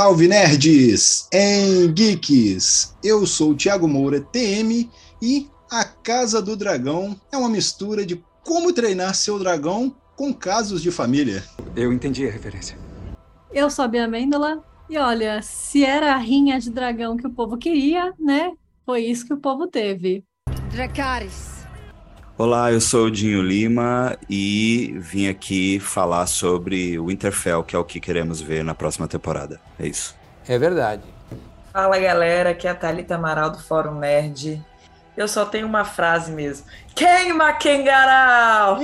Salve nerds em geeks! Eu sou o Thiago Moura, TM, e a Casa do Dragão é uma mistura de como treinar seu dragão com casos de família. Eu entendi a referência. Eu sou a Bia Mendola, e olha, se era a rinha de dragão que o povo queria, né? Foi isso que o povo teve. Dracarys. Olá, eu sou o Dinho Lima e vim aqui falar sobre o Winterfell, que é o que queremos ver na próxima temporada. É isso. É verdade. Fala galera, aqui é a Thalita Amaral do Fórum Nerd. Eu só tenho uma frase mesmo. Queima, Kengarau!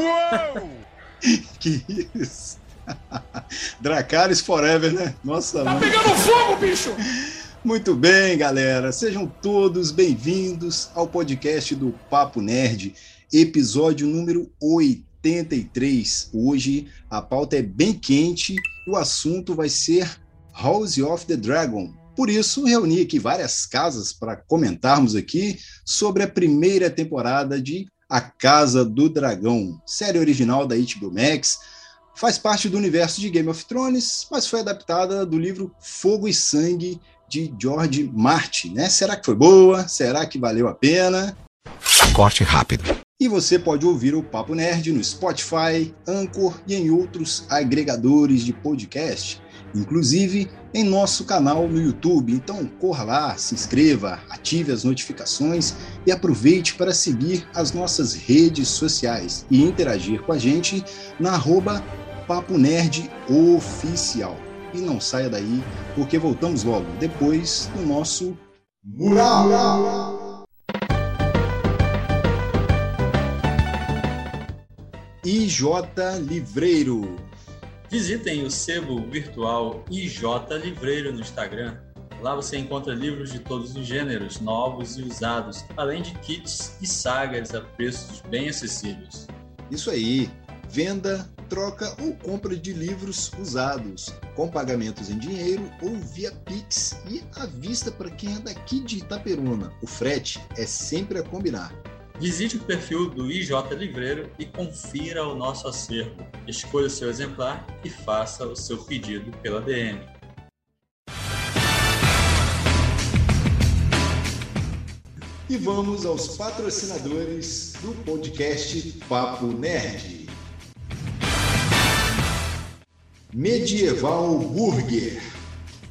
que isso? Dracarys Forever, né? Nossa, Tá mano. pegando fogo, bicho! Muito bem, galera. Sejam todos bem-vindos ao podcast do Papo Nerd episódio número 83. Hoje a pauta é bem quente e o assunto vai ser House of the Dragon. Por isso, reuni aqui várias casas para comentarmos aqui sobre a primeira temporada de A Casa do Dragão, série original da HBO Max. Faz parte do universo de Game of Thrones, mas foi adaptada do livro Fogo e Sangue de George Martin, né? Será que foi boa? Será que valeu a pena? Corte rápido. E você pode ouvir o Papo Nerd no Spotify, Anchor e em outros agregadores de podcast, inclusive em nosso canal no YouTube. Então corra lá, se inscreva, ative as notificações e aproveite para seguir as nossas redes sociais e interagir com a gente na arroba Papo Nerd Oficial. E não saia daí, porque voltamos logo depois do nosso Mural! IJ Livreiro. Visitem o sebo virtual IJ Livreiro no Instagram. Lá você encontra livros de todos os gêneros, novos e usados, além de kits e sagas a preços bem acessíveis. Isso aí! Venda, troca ou compra de livros usados, com pagamentos em dinheiro ou via Pix e à vista para quem é daqui de Itaperuna. O frete é sempre a combinar. Visite o perfil do IJ Livreiro e confira o nosso acervo. Escolha o seu exemplar e faça o seu pedido pela DM. E vamos aos patrocinadores do podcast Papo Nerd. Medieval Burger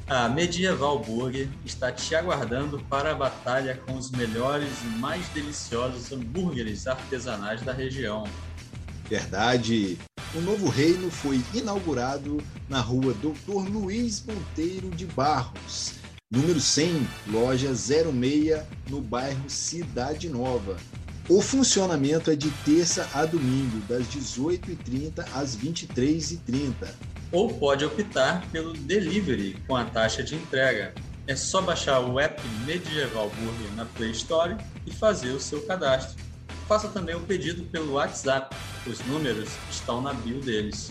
a Medieval Burger está te aguardando para a batalha com os melhores e mais deliciosos hambúrgueres artesanais da região. Verdade! O novo reino foi inaugurado na rua Doutor Luiz Monteiro de Barros, número 100, loja 06, no bairro Cidade Nova. O funcionamento é de terça a domingo, das 18h30 às 23h30 ou pode optar pelo delivery com a taxa de entrega. É só baixar o app Medieval Burger na Play Store e fazer o seu cadastro. Faça também o pedido pelo WhatsApp, os números estão na bio deles.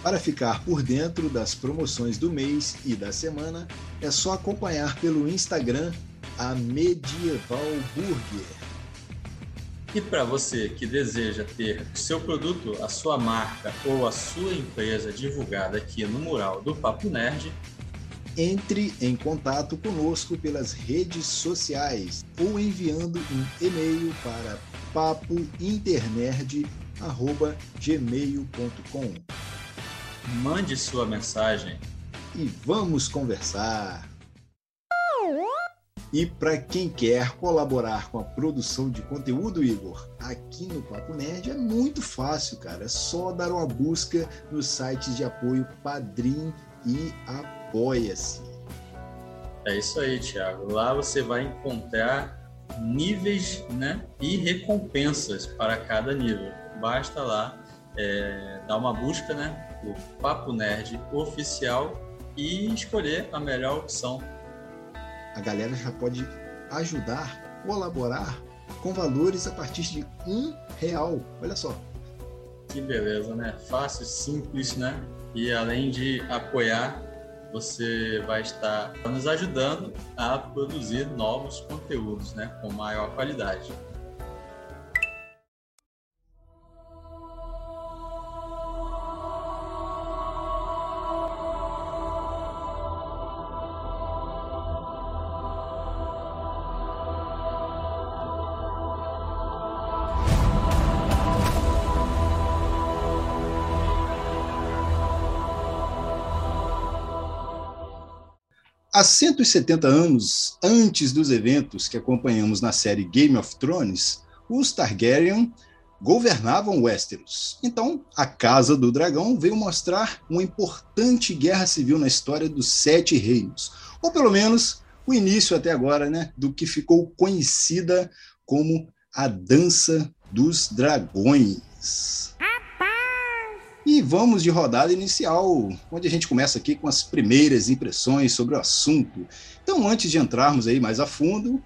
Para ficar por dentro das promoções do mês e da semana, é só acompanhar pelo Instagram a Medieval Burger. E para você que deseja ter o seu produto, a sua marca ou a sua empresa divulgada aqui no mural do Papo Nerd, entre em contato conosco pelas redes sociais ou enviando um e-mail para papointernerd@gmail.com. Mande sua mensagem e vamos conversar. E para quem quer colaborar com a produção de conteúdo, Igor, aqui no Papo Nerd é muito fácil, cara. É só dar uma busca nos sites de apoio Padrim e Apoia-se. É isso aí, Thiago. Lá você vai encontrar níveis né, e recompensas para cada nível. Basta lá é, dar uma busca, né? O Papo Nerd Oficial e escolher a melhor opção. A galera já pode ajudar, colaborar com valores a partir de um real. Olha só. Que beleza, né? Fácil, simples, né? E além de apoiar, você vai estar nos ajudando a produzir novos conteúdos, né? Com maior qualidade. Há 170 anos antes dos eventos que acompanhamos na série Game of Thrones, os Targaryen governavam Westeros. Então, a Casa do Dragão veio mostrar uma importante guerra civil na história dos Sete Reinos, ou pelo menos o início até agora, né, do que ficou conhecida como a Dança dos Dragões. E vamos de rodada inicial, onde a gente começa aqui com as primeiras impressões sobre o assunto. Então, antes de entrarmos aí mais a fundo,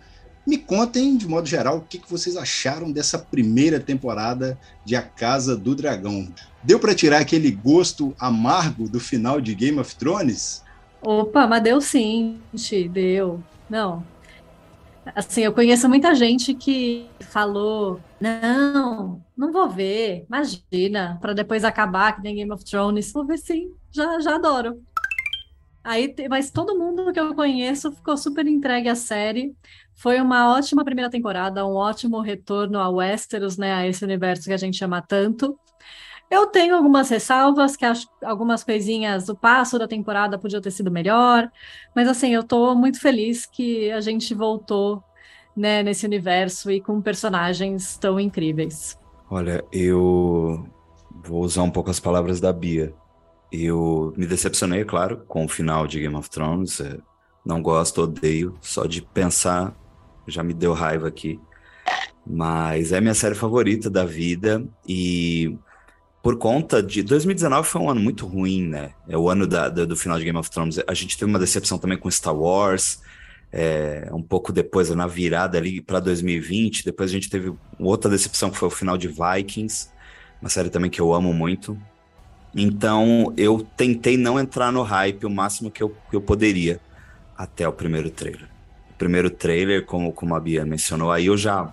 me contem, de modo geral, o que vocês acharam dessa primeira temporada de A Casa do Dragão. Deu para tirar aquele gosto amargo do final de Game of Thrones? Opa, mas deu sim, deu. Não, Assim, eu conheço muita gente que falou: não, não vou ver, imagina, para depois acabar que nem Game of Thrones. Vou ver sim, já, já adoro. Aí, mas todo mundo que eu conheço ficou super entregue à série. Foi uma ótima primeira temporada, um ótimo retorno a Westeros, né, a esse universo que a gente ama tanto. Eu tenho algumas ressalvas, que acho algumas coisinhas, o passo da temporada podia ter sido melhor, mas assim, eu estou muito feliz que a gente voltou né, nesse universo e com personagens tão incríveis. Olha, eu vou usar um pouco as palavras da Bia. Eu me decepcionei, claro, com o final de Game of Thrones. É, não gosto, odeio. Só de pensar já me deu raiva aqui. Mas é minha série favorita da vida e por conta de 2019 foi um ano muito ruim, né? É o ano da, do, do, final de Game of Thrones. A gente teve uma decepção também com Star Wars, é, um pouco depois, na virada ali para 2020. Depois a gente teve outra decepção que foi o final de Vikings, uma série também que eu amo muito. Então eu tentei não entrar no hype o máximo que eu, que eu poderia até o primeiro trailer. O primeiro trailer, como, como a Bia mencionou, aí eu já.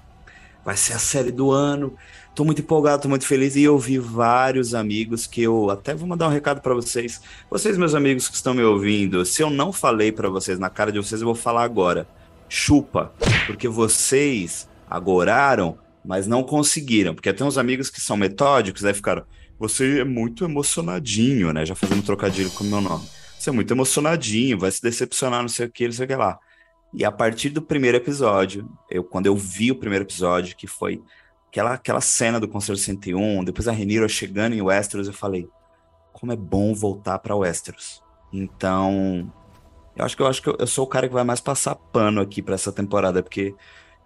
Vai ser a série do ano Tô muito empolgado, tô muito feliz e eu vi vários amigos que eu até vou mandar um recado para vocês. Vocês, meus amigos que estão me ouvindo, se eu não falei para vocês na cara de vocês, eu vou falar agora. Chupa, porque vocês agoraram, mas não conseguiram. Porque tem uns amigos que são metódicos, aí ficaram, você é muito emocionadinho, né? Já fazendo trocadilho com o meu nome. Você é muito emocionadinho, vai se decepcionar, não sei o que, não sei o que lá. E a partir do primeiro episódio, eu quando eu vi o primeiro episódio, que foi aquela, aquela cena do Conselho 101, depois a Renira chegando em Westeros, eu falei, como é bom voltar para Westeros. Então, eu acho que eu acho que eu, sou o cara que vai mais passar pano aqui para essa temporada, porque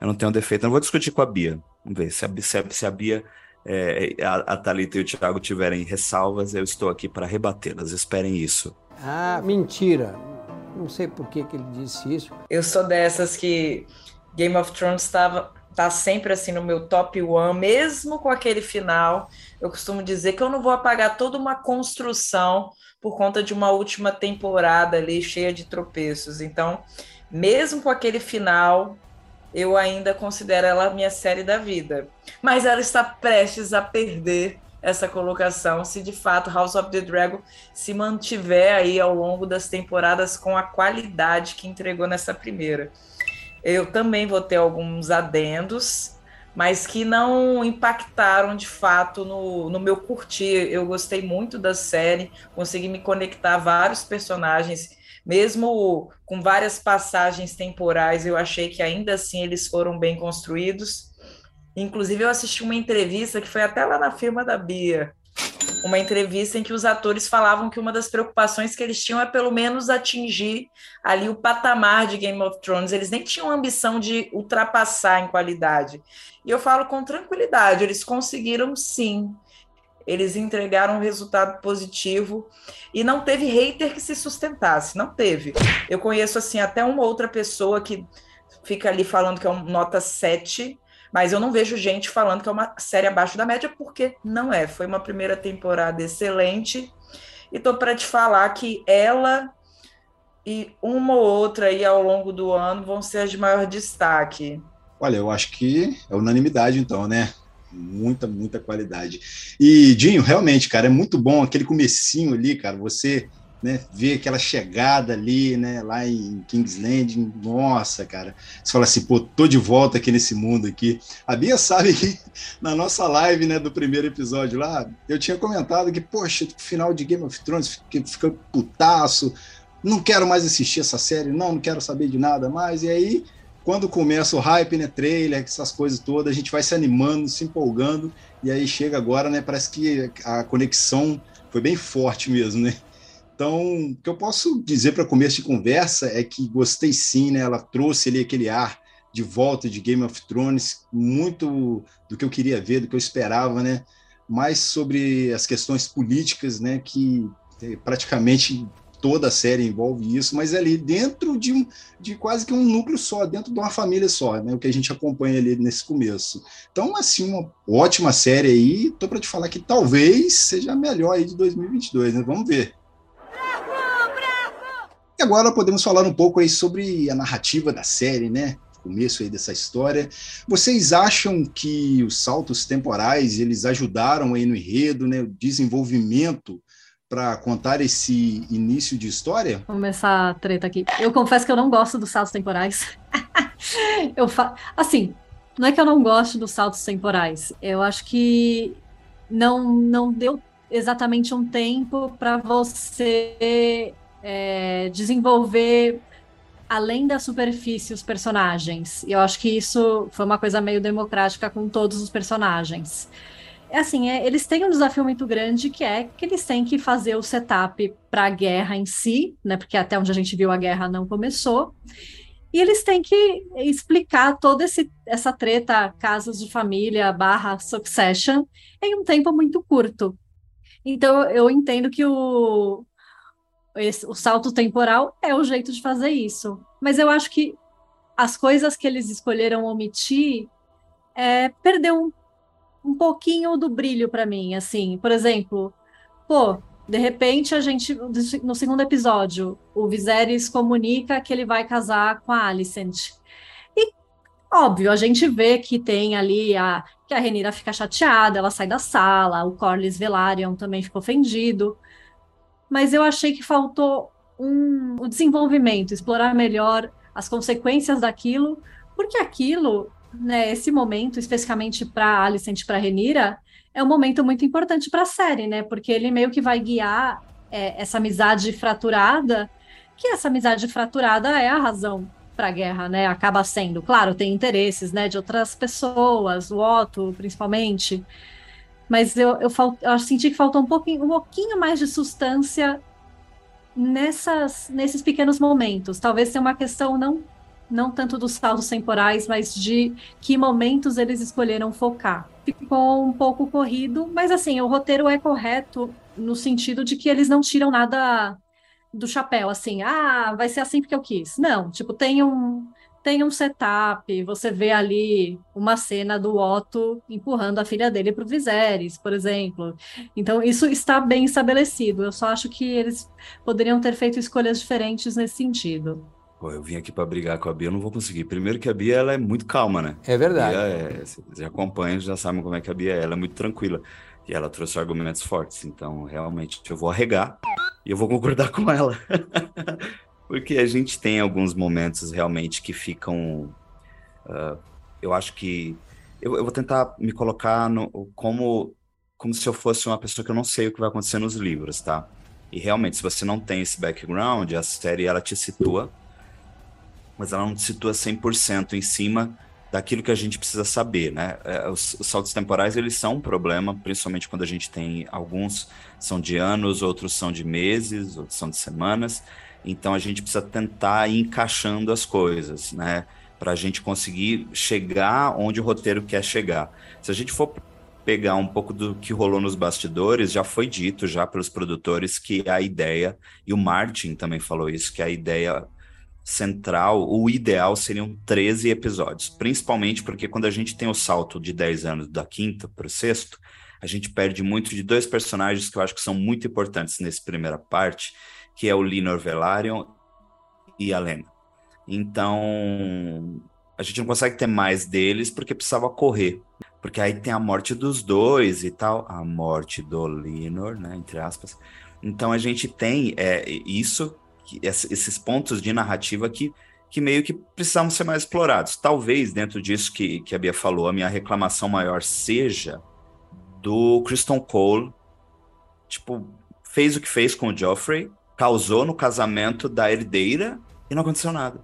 eu não tenho defeito. Eu não vou discutir com a Bia. Vamos ver se a, se a, se a Bia, é, a, a Thalita e o Thiago tiverem ressalvas, eu estou aqui para rebatê-las. Esperem isso. Ah, mentira. Não sei por que, que ele disse isso. Eu sou dessas que Game of Thrones estava tá sempre assim no meu top one, mesmo com aquele final. Eu costumo dizer que eu não vou apagar toda uma construção por conta de uma última temporada ali cheia de tropeços. Então, mesmo com aquele final, eu ainda considero ela minha série da vida. Mas ela está prestes a perder essa colocação se de fato House of the Dragon se mantiver aí ao longo das temporadas com a qualidade que entregou nessa primeira. Eu também vou ter alguns adendos, mas que não impactaram de fato no, no meu curtir. Eu gostei muito da série, consegui me conectar a vários personagens, mesmo com várias passagens temporais, eu achei que ainda assim eles foram bem construídos. Inclusive, eu assisti uma entrevista que foi até lá na firma da Bia, uma entrevista em que os atores falavam que uma das preocupações que eles tinham é pelo menos atingir ali o patamar de Game of Thrones. Eles nem tinham ambição de ultrapassar em qualidade. E eu falo com tranquilidade, eles conseguiram sim. eles entregaram um resultado positivo e não teve hater que se sustentasse, não teve. Eu conheço assim até uma outra pessoa que fica ali falando que é uma nota 7, mas eu não vejo gente falando que é uma série abaixo da média, porque não é. Foi uma primeira temporada excelente. E tô para te falar que ela e uma ou outra aí ao longo do ano vão ser as de maior destaque. Olha, eu acho que é unanimidade, então, né? Muita, muita qualidade. E, Dinho, realmente, cara, é muito bom aquele comecinho ali, cara. Você né, ver aquela chegada ali, né, lá em King's Landing, nossa, cara, você fala assim, pô, tô de volta aqui nesse mundo aqui. A Bia sabe que na nossa live, né, do primeiro episódio lá, eu tinha comentado que, poxa, final de Game of Thrones, fica putaço, não quero mais assistir essa série, não, não quero saber de nada mais, e aí quando começa o hype, né, trailer, essas coisas todas, a gente vai se animando, se empolgando, e aí chega agora, né, parece que a conexão foi bem forte mesmo, né? Então, o que eu posso dizer para começo de conversa é que gostei sim, né? Ela trouxe ali aquele ar de volta de Game of Thrones, muito do que eu queria ver, do que eu esperava, né? Mais sobre as questões políticas, né? Que eh, praticamente toda a série envolve isso, mas é ali dentro de, um, de quase que um núcleo só, dentro de uma família só, né? O que a gente acompanha ali nesse começo. Então, assim, uma ótima série aí. Tô para te falar que talvez seja a melhor aí de 2022, né? Vamos ver. E agora podemos falar um pouco aí sobre a narrativa da série, né? começo aí dessa história. Vocês acham que os saltos temporais eles ajudaram aí no enredo, né, o desenvolvimento para contar esse início de história? Vamos começar a treta aqui. Eu confesso que eu não gosto dos saltos temporais. eu fa... Assim, não é que eu não gosto dos saltos temporais. Eu acho que não, não deu exatamente um tempo para você é, desenvolver além da superfície os personagens. E eu acho que isso foi uma coisa meio democrática com todos os personagens. É assim, é, eles têm um desafio muito grande que é que eles têm que fazer o setup para a guerra em si, né? Porque até onde a gente viu a guerra não começou. E eles têm que explicar toda esse, essa treta, casos de família barra succession, em um tempo muito curto. Então eu entendo que o, esse, o salto temporal é o jeito de fazer isso. Mas eu acho que as coisas que eles escolheram omitir é, perdeu um um pouquinho do brilho para mim, assim. Por exemplo, pô, de repente a gente no segundo episódio, o Viserys comunica que ele vai casar com a Alicent. E óbvio, a gente vê que tem ali a que a Renira fica chateada, ela sai da sala, o Corlys Velaryon também ficou ofendido. Mas eu achei que faltou um, um desenvolvimento, explorar melhor as consequências daquilo, porque aquilo né, esse momento, especificamente para Alicent e para Renira, é um momento muito importante para a série, né? Porque ele meio que vai guiar é, essa amizade fraturada, que essa amizade fraturada é a razão para a guerra, né? Acaba sendo, claro, tem interesses, né, de outras pessoas, o Otto, principalmente. Mas eu, eu, falt, eu senti que faltou um pouquinho, um pouquinho mais de substância nessas, nesses pequenos momentos. Talvez seja uma questão não não tanto dos saltos temporais, mas de que momentos eles escolheram focar. Ficou um pouco corrido, mas assim, o roteiro é correto no sentido de que eles não tiram nada do chapéu, assim, ah, vai ser assim porque eu quis. Não, tipo, tem um tem um setup, você vê ali uma cena do Otto empurrando a filha dele para o Viserys, por exemplo. Então, isso está bem estabelecido. Eu só acho que eles poderiam ter feito escolhas diferentes nesse sentido. Pô, eu vim aqui para brigar com a Bia, eu não vou conseguir. Primeiro que a Bia ela é muito calma, né? É verdade. É, vocês já acompanham, já sabem como é que a Bia é. Ela é muito tranquila. E ela trouxe argumentos fortes. Então, realmente, eu vou arregar e eu vou concordar com ela. Porque a gente tem alguns momentos realmente que ficam. Uh, eu acho que. Eu, eu, vou tentar me colocar no, como, como se eu fosse uma pessoa que eu não sei o que vai acontecer nos livros, tá? E realmente, se você não tem esse background, a série ela te situa mas ela não situa 100% em cima daquilo que a gente precisa saber, né? É, os, os, saltos temporais, eles são um problema, principalmente quando a gente tem alguns são de anos, outros são de meses, outros são de semanas, então a gente precisa tentar ir encaixando as coisas, né? Para a gente conseguir chegar onde o roteiro quer chegar. Se a gente for pegar um pouco do que rolou nos bastidores, já foi dito já pelos produtores que a ideia, e o Martin também falou isso, que a ideia central, o ideal seriam 13 episódios, principalmente porque quando a gente tem o salto de 10 anos da quinta para o sexto, a gente perde muito de dois personagens que eu acho que são muito importantes nessa primeira parte, que é o Linor Velaryon e a Lena. Então, a gente não consegue ter mais deles porque precisava correr. Porque aí tem a morte dos dois e tal. A morte do Linor, né? Entre aspas. Então a gente tem é, isso esses pontos de narrativa que, que meio que precisavam ser mais explorados. Talvez, dentro disso que, que a Bia falou, a minha reclamação maior seja do Kristen Cole, tipo, fez o que fez com o Joffrey, causou no casamento da herdeira e não aconteceu nada.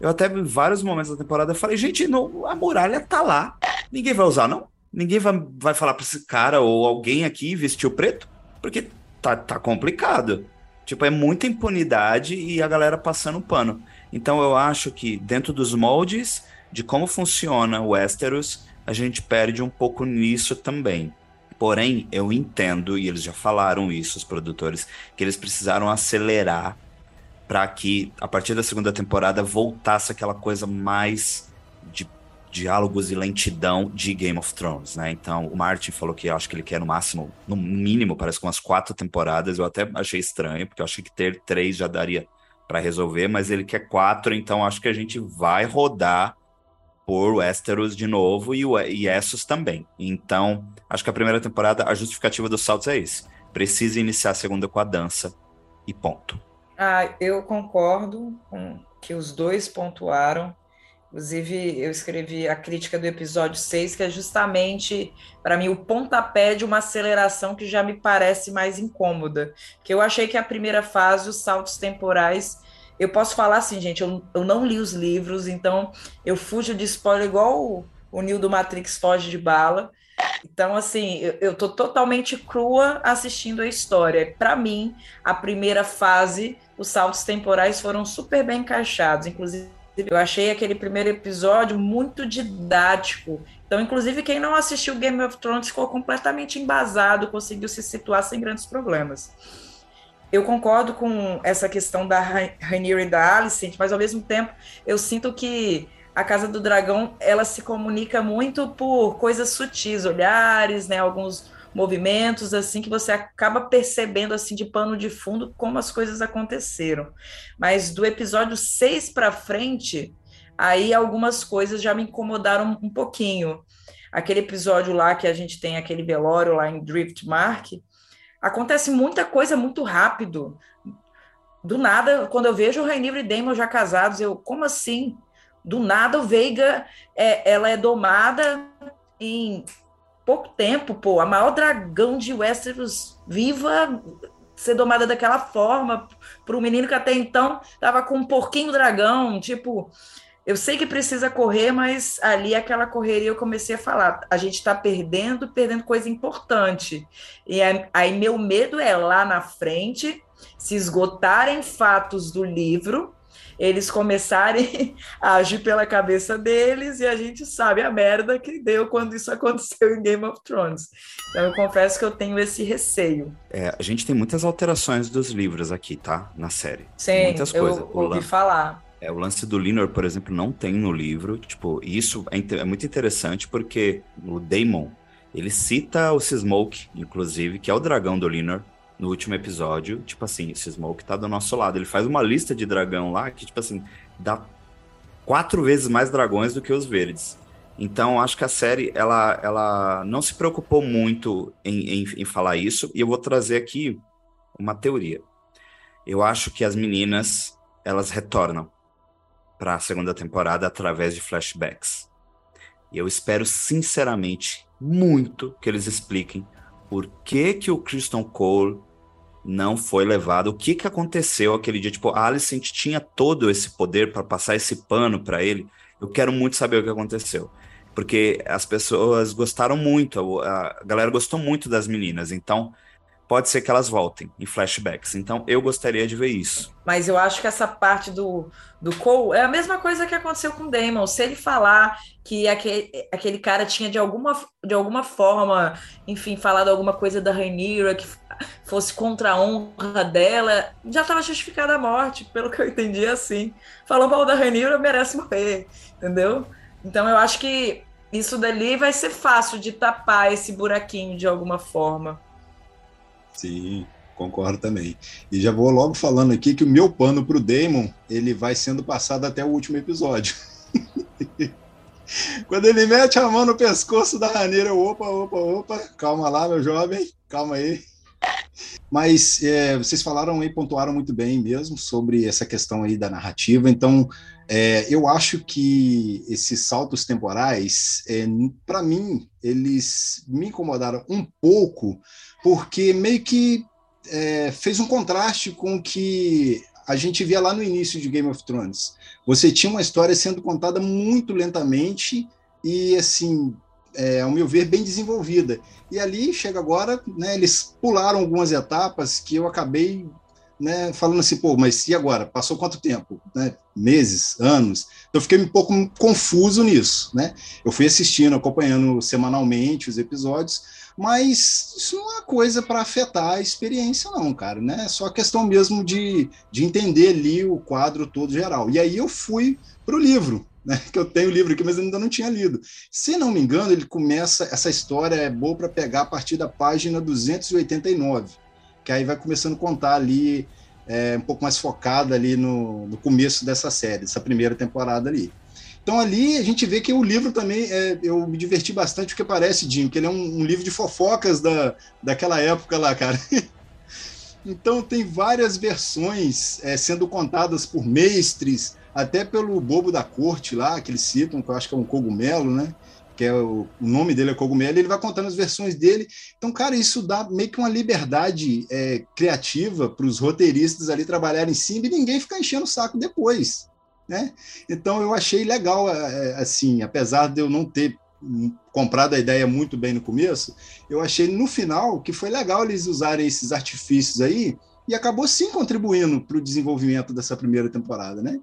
Eu até em vários momentos da temporada falei, gente, não, a muralha tá lá. Ninguém vai usar, não? Ninguém vai, vai falar para esse cara ou alguém aqui vestir o preto? Porque tá, tá complicado. Tipo, é muita impunidade e a galera passando pano. Então eu acho que dentro dos moldes de como funciona o Westeros, a gente perde um pouco nisso também. Porém, eu entendo, e eles já falaram isso, os produtores, que eles precisaram acelerar para que, a partir da segunda temporada, voltasse aquela coisa mais de diálogos e lentidão de Game of Thrones, né? Então, o Martin falou que acho que ele quer no máximo, no mínimo, parece que umas quatro temporadas. Eu até achei estranho, porque eu achei que ter três já daria para resolver, mas ele quer quatro, então acho que a gente vai rodar por Westeros de novo e, e Essos também. Então, acho que a primeira temporada, a justificativa dos saltos é isso. Precisa iniciar a segunda com a dança e ponto. Ah, eu concordo com que os dois pontuaram. Inclusive, eu escrevi a crítica do episódio 6, que é justamente, para mim, o pontapé de uma aceleração que já me parece mais incômoda. Que eu achei que a primeira fase, os saltos temporais. Eu posso falar assim, gente, eu, eu não li os livros, então eu fujo de spoiler igual o, o do Matrix foge de bala. Então, assim, eu, eu tô totalmente crua assistindo a história. Para mim, a primeira fase, os saltos temporais foram super bem encaixados. Inclusive, eu achei aquele primeiro episódio muito didático. Então, inclusive, quem não assistiu Game of Thrones ficou completamente embasado, conseguiu se situar sem grandes problemas. Eu concordo com essa questão da Rainier e da Alicent, mas ao mesmo tempo eu sinto que a Casa do Dragão ela se comunica muito por coisas sutis, olhares, né, alguns movimentos assim que você acaba percebendo assim de pano de fundo como as coisas aconteceram. Mas do episódio 6 para frente, aí algumas coisas já me incomodaram um pouquinho. Aquele episódio lá que a gente tem aquele velório lá em Driftmark, acontece muita coisa muito rápido. Do nada, quando eu vejo o Rainier e Damon já casados, eu, como assim? Do nada o Veiga, é, ela é domada em pouco tempo, pô, a maior dragão de Westeros viva ser domada daquela forma para um menino que até então estava com um porquinho dragão, tipo, eu sei que precisa correr, mas ali aquela correria eu comecei a falar, a gente está perdendo, perdendo coisa importante. E aí meu medo é lá na frente se esgotarem fatos do livro eles começarem a agir pela cabeça deles e a gente sabe a merda que deu quando isso aconteceu em Game of Thrones. Então eu confesso que eu tenho esse receio. É, a gente tem muitas alterações dos livros aqui, tá? Na série. Sim, muitas coisas. eu ouvi falar. É, o lance do Linor, por exemplo, não tem no livro. Tipo, isso é, é muito interessante porque o Daemon, ele cita o Smoke, inclusive, que é o dragão do Linor, no último episódio, tipo assim, esse Smoke tá do nosso lado. Ele faz uma lista de dragão lá que, tipo assim, dá quatro vezes mais dragões do que os verdes. Então, acho que a série, ela, ela não se preocupou muito em, em, em falar isso. E eu vou trazer aqui uma teoria. Eu acho que as meninas, elas retornam para a segunda temporada através de flashbacks. E eu espero, sinceramente, muito que eles expliquem por que que o Christian Cole não foi levado. O que que aconteceu aquele dia? Tipo, a Alicent tinha todo esse poder para passar esse pano para ele. Eu quero muito saber o que aconteceu. Porque as pessoas gostaram muito, a galera gostou muito das meninas. Então, pode ser que elas voltem em flashbacks. Então eu gostaria de ver isso. Mas eu acho que essa parte do, do Cole é a mesma coisa que aconteceu com o Damon. Se ele falar que aquele, aquele cara tinha de alguma, de alguma forma, enfim, falado alguma coisa da Rhaenyra que fosse contra a honra dela, já estava justificada a morte, pelo que eu entendi assim. Falou mal da Rhaenyra, merece morrer, entendeu? Então eu acho que isso dali vai ser fácil de tapar esse buraquinho de alguma forma. Sim, concordo também. E já vou logo falando aqui que o meu pano pro Damon, ele vai sendo passado até o último episódio. Quando ele mete a mão no pescoço da raneira, opa, opa, opa, calma lá, meu jovem, calma aí. Mas é, vocês falaram e pontuaram muito bem mesmo sobre essa questão aí da narrativa. Então, é, eu acho que esses saltos temporais, é, para mim, eles me incomodaram um pouco, porque meio que é, fez um contraste com o que a gente via lá no início de Game of Thrones. Você tinha uma história sendo contada muito lentamente e, assim, é, ao meu ver, bem desenvolvida. E ali chega agora, né, eles pularam algumas etapas que eu acabei né, falando assim, pô, mas e agora? Passou quanto tempo? Né? Meses, anos? Então eu fiquei um pouco confuso nisso, né? Eu fui assistindo, acompanhando semanalmente os episódios, mas isso não é coisa para afetar a experiência, não, cara, né? É só questão mesmo de, de entender ali o quadro todo geral. E aí eu fui para o livro, né, que eu tenho o livro aqui, mas ainda não tinha lido. Se não me engano, ele começa, essa história é boa para pegar a partir da página 289, que aí vai começando a contar ali, é, um pouco mais focada ali no, no começo dessa série, dessa primeira temporada ali. Então ali a gente vê que o livro também, é, eu me diverti bastante porque parece, Jim, que ele é um, um livro de fofocas da, daquela época lá, cara. então tem várias versões é, sendo contadas por mestres, até pelo bobo da corte lá, que eles citam, que eu acho que é um cogumelo, né? Que é o, o nome dele é cogumelo, e ele vai contando as versões dele. Então, cara, isso dá meio que uma liberdade é, criativa para os roteiristas ali trabalharem em cima e ninguém ficar enchendo o saco depois. Né? Então eu achei legal, é, é, assim, apesar de eu não ter comprado a ideia muito bem no começo, eu achei no final que foi legal eles usarem esses artifícios aí e acabou sim contribuindo para o desenvolvimento dessa primeira temporada, né?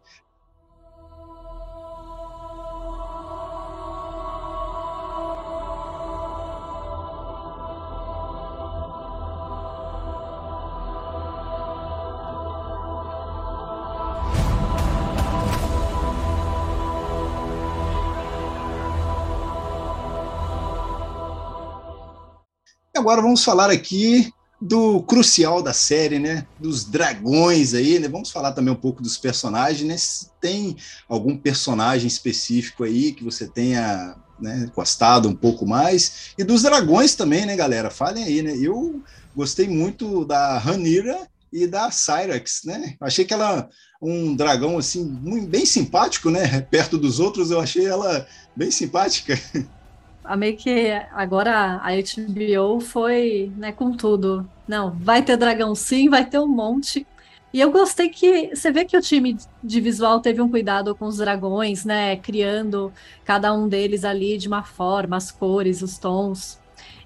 Agora vamos falar aqui do crucial da série, né? Dos dragões aí, né? Vamos falar também um pouco dos personagens, né? Se tem algum personagem específico aí que você tenha né, gostado um pouco mais. E dos dragões também, né, galera? Falem aí, né? Eu gostei muito da Ranira e da Cyrax, né? Achei que ela um dragão assim bem simpático, né? Perto dos outros, eu achei ela bem simpática. a meio que agora a HBO foi né, com tudo. Não, vai ter dragão sim, vai ter um monte. E eu gostei que você vê que o time de visual teve um cuidado com os dragões, né? Criando cada um deles ali de uma forma, as cores, os tons.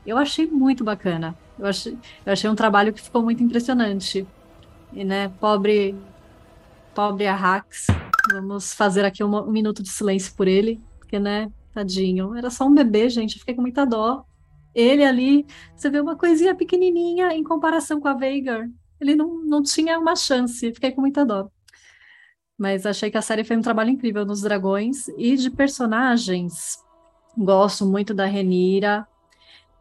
Eu achei muito bacana. Eu achei, eu achei um trabalho que ficou muito impressionante. E, né, pobre, pobre Arrax. Vamos fazer aqui um, um minuto de silêncio por ele, porque, né, Tadinho. Era só um bebê, gente. fiquei com muita dó. Ele ali, você vê uma coisinha pequenininha em comparação com a Veigar. Ele não, não tinha uma chance. Fiquei com muita dó. Mas achei que a série fez um trabalho incrível nos dragões e de personagens. Gosto muito da Renira.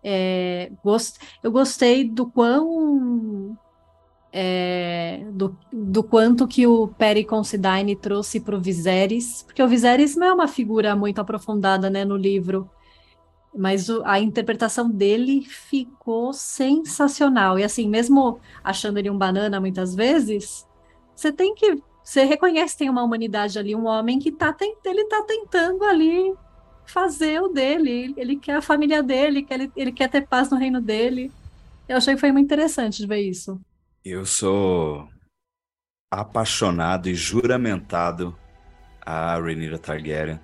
É, gost... Eu gostei do quão é, do, do quanto que o Perry Considine trouxe para o Viserys, porque o Viserys não é uma figura muito aprofundada né, no livro, mas o, a interpretação dele ficou sensacional. E assim, mesmo achando ele um banana muitas vezes, você tem que. Você reconhece que tem uma humanidade ali, um homem que tá, ele tá tentando ali fazer o dele. Ele quer a família dele, ele, ele quer ter paz no reino dele. Eu achei que foi muito interessante ver isso. Eu sou apaixonado e juramentado a Rhaenyra Targaryen.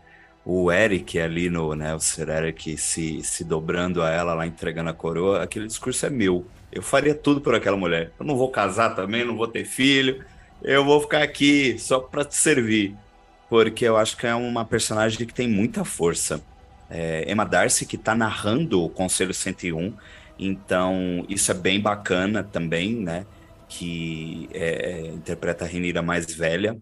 o Eric ali no, né, o Sir Eric se, se dobrando a ela lá, entregando a coroa, aquele discurso é meu. Eu faria tudo por aquela mulher. Eu não vou casar também, não vou ter filho. Eu vou ficar aqui só para te servir. Porque eu acho que é uma personagem que tem muita força. É, Emma Darcy, que está narrando o Conselho 101, então isso é bem bacana também, né? Que é, interpreta a Renira mais velha.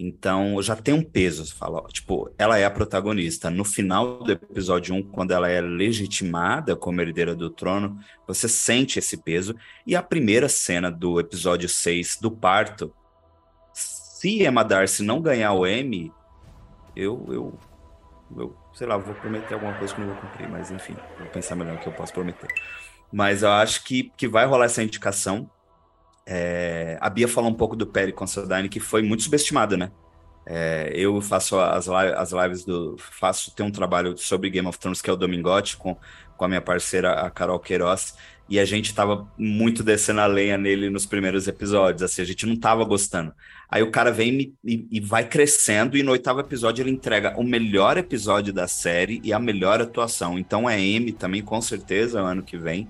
Então, já tem um peso, você fala, tipo, ela é a protagonista. No final do episódio 1, quando ela é legitimada como herdeira do trono, você sente esse peso. E a primeira cena do episódio 6, do parto, se Emma Darcy não ganhar o Emmy, eu, eu, eu, sei lá, vou prometer alguma coisa que não vou cumprir, mas enfim, vou pensar melhor o que eu posso prometer. Mas eu acho que, que vai rolar essa indicação. É, a Bia falou um pouco do Perry Considine, que foi muito subestimado, né? É, eu faço as, live, as lives do. Faço, tem um trabalho sobre Game of Thrones que é o Domingote, com, com a minha parceira, a Carol Queiroz, e a gente tava muito descendo a lenha nele nos primeiros episódios, assim, a gente não tava gostando. Aí o cara vem e, e vai crescendo, e no oitavo episódio ele entrega o melhor episódio da série e a melhor atuação. Então é M também, com certeza, ano que vem.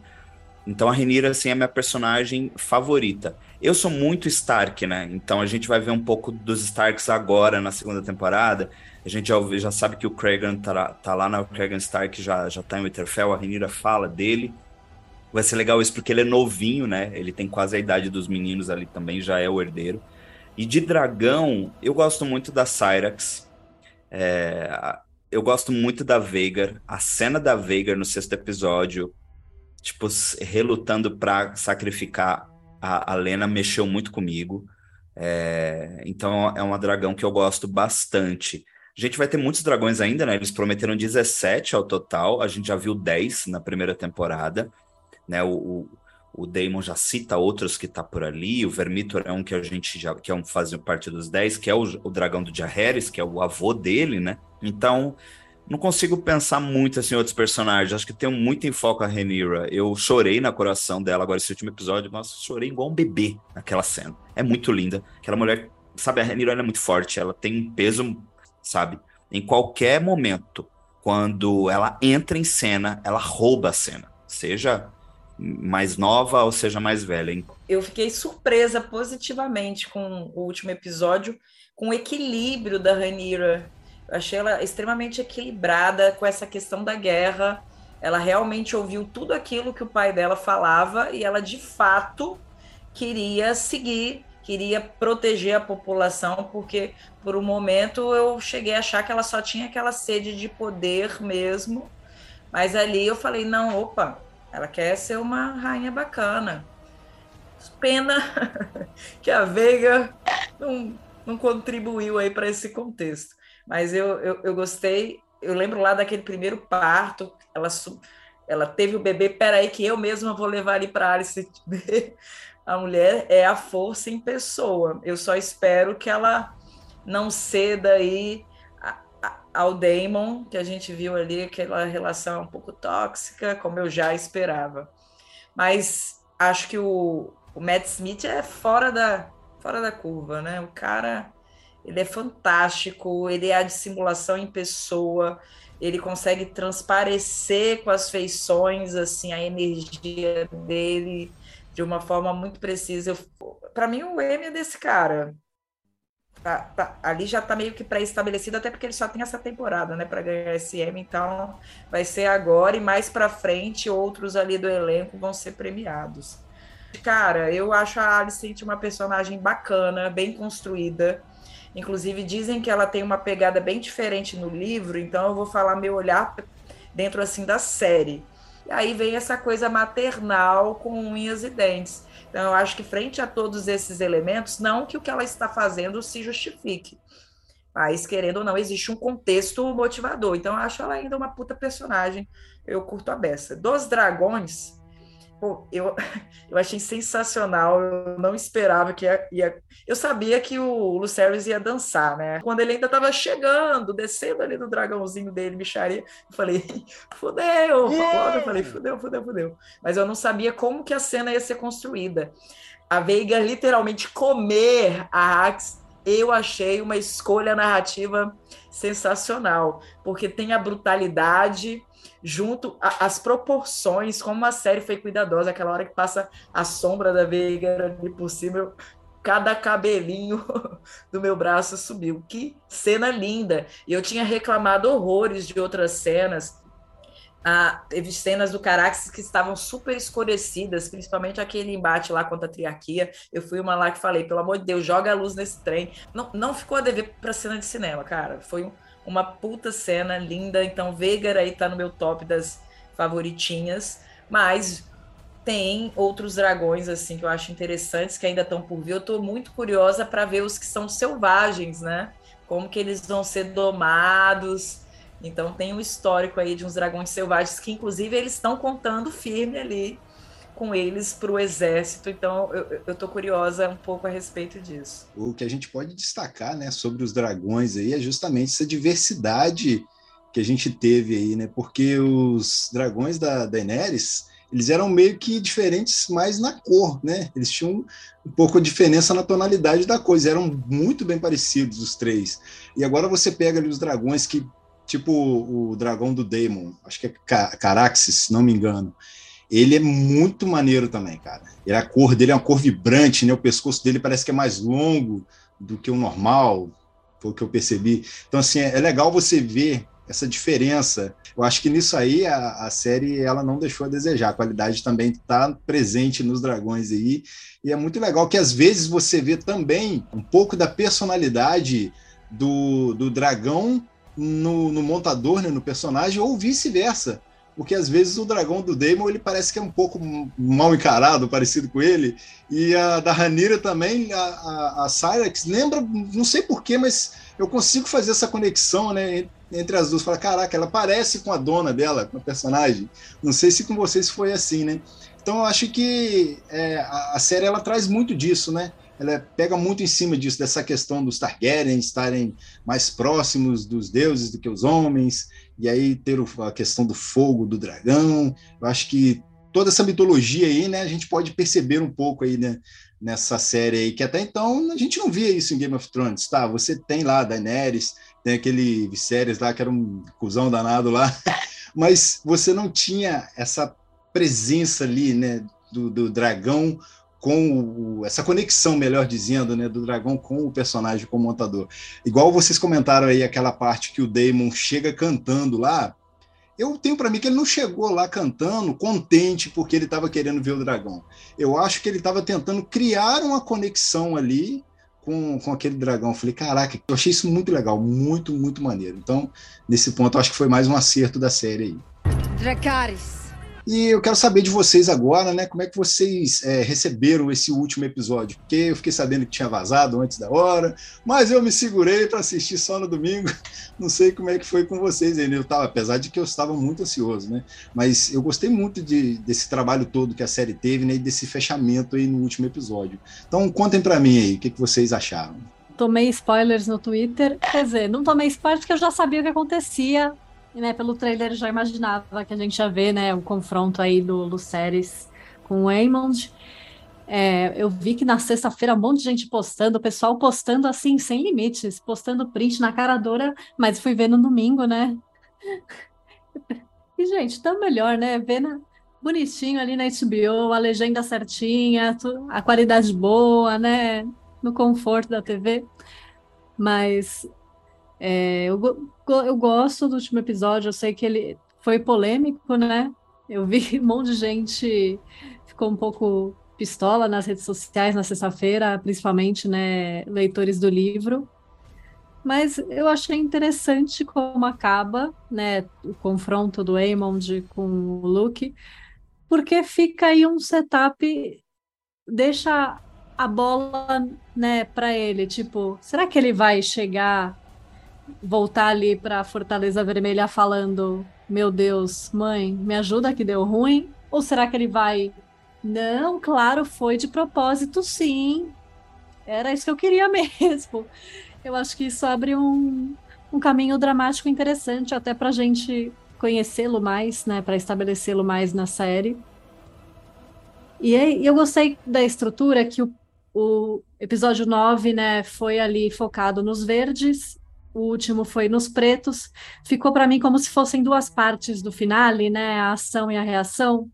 Então a Renira assim é minha personagem favorita. Eu sou muito Stark, né? Então a gente vai ver um pouco dos Starks agora na segunda temporada. A gente já, já sabe que o Kragan tá, tá lá na Kragan Stark já já tá em Winterfell, a Renira fala dele. Vai ser legal isso porque ele é novinho, né? Ele tem quase a idade dos meninos ali também, já é o herdeiro. E de dragão, eu gosto muito da Cyrax. É, eu gosto muito da Veigar. A cena da Veigar no sexto episódio, tipo, relutando para sacrificar a, a Lena, mexeu muito comigo. É, então é uma dragão que eu gosto bastante. A gente vai ter muitos dragões ainda, né? Eles prometeram 17 ao total, a gente já viu 10 na primeira temporada, né? O, o, o já cita outros que tá por ali, o Vermitor é um que a gente já que é um faz parte dos 10, que é o, o dragão do Jaehaerys, que é o avô dele, né? Então, não consigo pensar muito assim em outros personagens. Acho que tem muito em foco a Renira. Eu chorei na coração dela agora esse último episódio. Nossa, chorei igual um bebê naquela cena. É muito linda. Aquela mulher, sabe, a Renira é muito forte. Ela tem um peso, sabe? Em qualquer momento, quando ela entra em cena, ela rouba a cena. Seja mais nova ou seja mais velha. Hein? Eu fiquei surpresa positivamente com o último episódio, com o equilíbrio da Ranira achei ela extremamente equilibrada com essa questão da guerra. Ela realmente ouviu tudo aquilo que o pai dela falava e ela de fato queria seguir, queria proteger a população, porque por um momento eu cheguei a achar que ela só tinha aquela sede de poder mesmo. Mas ali eu falei: não, opa, ela quer ser uma rainha bacana. Pena que a Veiga não, não contribuiu aí para esse contexto. Mas eu, eu, eu gostei, eu lembro lá daquele primeiro parto, ela, ela teve o bebê, peraí que eu mesma vou levar ele para a Alice. a mulher é a força em pessoa. Eu só espero que ela não ceda aí ao Damon, que a gente viu ali aquela relação um pouco tóxica, como eu já esperava. Mas acho que o, o Matt Smith é fora da, fora da curva, né? O cara ele é fantástico, ele é a dissimulação em pessoa, ele consegue transparecer com as feições, assim, a energia dele de uma forma muito precisa. Para mim, o M é desse cara. Tá, tá, ali já está meio que pré-estabelecido, até porque ele só tem essa temporada, né, para ganhar esse M, então vai ser agora e mais para frente outros ali do elenco vão ser premiados. Cara, eu acho a Alicent uma personagem bacana, bem construída. Inclusive, dizem que ela tem uma pegada bem diferente no livro, então eu vou falar meu olhar dentro assim da série. E aí vem essa coisa maternal com unhas e dentes. Então, eu acho que frente a todos esses elementos, não que o que ela está fazendo se justifique. Mas, querendo ou não, existe um contexto motivador. Então, eu acho ela ainda uma puta personagem. Eu curto a beça. Dos dragões, Pô, eu, eu achei sensacional, eu não esperava que ia, ia... Eu sabia que o Lucerys ia dançar, né? Quando ele ainda estava chegando, descendo ali no dragãozinho dele, bicharia, eu falei, fudeu! Yeah! Eu falei, fudeu, fudeu, fudeu. Mas eu não sabia como que a cena ia ser construída. A Veiga literalmente comer a Axe eu achei uma escolha narrativa sensacional, porque tem a brutalidade junto às proporções, como a série foi cuidadosa, aquela hora que passa a sombra da Veiga ali por cima, cada cabelinho do meu braço subiu. Que cena linda! E eu tinha reclamado horrores de outras cenas, ah, teve cenas do Caraxes que estavam super escurecidas, principalmente aquele embate lá contra a triarquia. Eu fui uma lá que falei, pelo amor de Deus, joga a luz nesse trem. Não, não ficou a dever para cena de cinema, cara. Foi um, uma puta cena linda. Então, Vegar aí tá no meu top das favoritinhas. Mas tem outros dragões assim que eu acho interessantes que ainda estão por vir. Eu tô muito curiosa para ver os que são selvagens, né? Como que eles vão ser domados então tem um histórico aí de uns dragões selvagens que, inclusive, eles estão contando firme ali com eles para o exército. Então eu, tô curiosa um pouco a respeito disso. O que a gente pode destacar, né, sobre os dragões aí é justamente essa diversidade que a gente teve aí, né? Porque os dragões da Daenerys eles eram meio que diferentes mais na cor, né? Eles tinham um pouco de diferença na tonalidade da coisa, eram muito bem parecidos os três. E agora você pega ali os dragões que tipo o dragão do Daemon, acho que é Caraxes, se não me engano. Ele é muito maneiro também, cara. Ele, a cor dele é uma cor vibrante, né? O pescoço dele parece que é mais longo do que o normal, foi o que eu percebi. Então, assim, é, é legal você ver essa diferença. Eu acho que nisso aí a, a série ela não deixou a desejar. A qualidade também está presente nos dragões aí. E é muito legal que às vezes você vê também um pouco da personalidade do, do dragão no, no montador, né, no personagem, ou vice-versa. Porque às vezes o dragão do Daemon ele parece que é um pouco mal encarado, parecido com ele. E a da Ranira também, a, a, a Cyrax, lembra, não sei porquê, mas eu consigo fazer essa conexão né, entre as duas. Falar, caraca, ela parece com a dona dela, com a personagem. Não sei se com vocês foi assim, né? Então eu acho que é, a, a série ela traz muito disso, né? ela pega muito em cima disso, dessa questão dos Targaryen estarem mais próximos dos deuses do que os homens, e aí ter a questão do fogo, do dragão. Eu acho que toda essa mitologia aí, né, a gente pode perceber um pouco aí, né, nessa série aí, que até então a gente não via isso em Game of Thrones, tá? Você tem lá Daenerys, tem aquele Viserys lá, que era um cuzão danado lá, mas você não tinha essa presença ali, né, do, do dragão com o, essa conexão, melhor dizendo, né, do dragão com o personagem como montador. Igual vocês comentaram aí aquela parte que o Damon chega cantando lá, eu tenho para mim que ele não chegou lá cantando contente porque ele estava querendo ver o dragão. Eu acho que ele estava tentando criar uma conexão ali com, com aquele dragão. Eu falei, caraca, eu achei isso muito legal, muito, muito maneiro. Então, nesse ponto, acho que foi mais um acerto da série aí. Dracarys. E eu quero saber de vocês agora, né? Como é que vocês é, receberam esse último episódio? Porque eu fiquei sabendo que tinha vazado antes da hora, mas eu me segurei para assistir só no domingo. Não sei como é que foi com vocês ainda. Eu tava, apesar de que eu estava muito ansioso, né? Mas eu gostei muito de, desse trabalho todo que a série teve, né? E desse fechamento aí no último episódio. Então contem para mim aí o que, que vocês acharam tomei spoilers no Twitter. Quer dizer, não tomei spoilers porque eu já sabia o que acontecia né, pelo trailer já imaginava que a gente ia ver, né, o confronto aí do Luceres com o Aemond. É, eu vi que na sexta-feira um monte de gente postando, o pessoal postando assim, sem limites, postando print na cara dura, mas fui ver no domingo, né? E, gente, tão melhor, né? Vendo bonitinho ali na HBO, a legenda certinha, a qualidade boa, né? No conforto da TV. Mas é, eu, eu gosto do último episódio, eu sei que ele foi polêmico, né? Eu vi um monte de gente ficou um pouco pistola nas redes sociais na sexta-feira, principalmente, né, leitores do livro. Mas eu achei interessante como acaba, né, o confronto do Aemond com o Luke, porque fica aí um setup, deixa a bola, né, para ele, tipo, será que ele vai chegar voltar ali para Fortaleza Vermelha falando: Meu Deus, mãe, me ajuda que deu ruim? Ou será que ele vai? Não, claro, foi de propósito, sim. Era isso que eu queria mesmo. Eu acho que isso abre um, um caminho dramático interessante até para a gente conhecê-lo mais, né, para estabelecê-lo mais na série. E, eu gostei da estrutura que o, O episódio 9, né, foi ali focado nos verdes, o último foi nos pretos. Ficou para mim como se fossem duas partes do finale, né, a ação e a reação.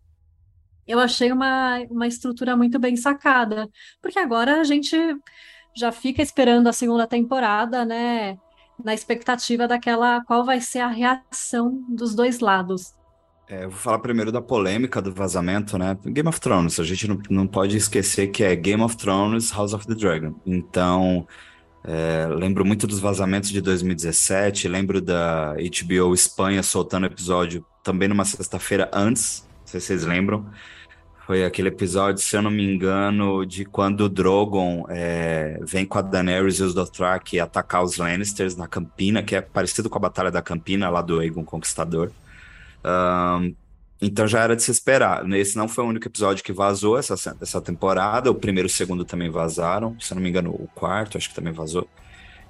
Eu achei uma, uma estrutura muito bem sacada, porque agora a gente já fica esperando a segunda temporada, né, na expectativa daquela qual vai ser a reação dos dois lados. É, eu vou falar primeiro da polêmica do vazamento, né? Game of Thrones, a gente não, não pode esquecer que é Game of Thrones, House of the Dragon. Então, é, lembro muito dos vazamentos de 2017, lembro da HBO Espanha soltando episódio também numa sexta-feira antes, não sei se vocês lembram. Foi aquele episódio, se eu não me engano, de quando o Drogon é, vem com a Daenerys e os Dothraki atacar os Lannisters na Campina, que é parecido com a Batalha da Campina, lá do Aegon Conquistador. Um, então já era de se esperar. Esse não foi o único episódio que vazou essa, essa temporada. O primeiro e o segundo também vazaram. Se eu não me engano, o quarto acho que também vazou.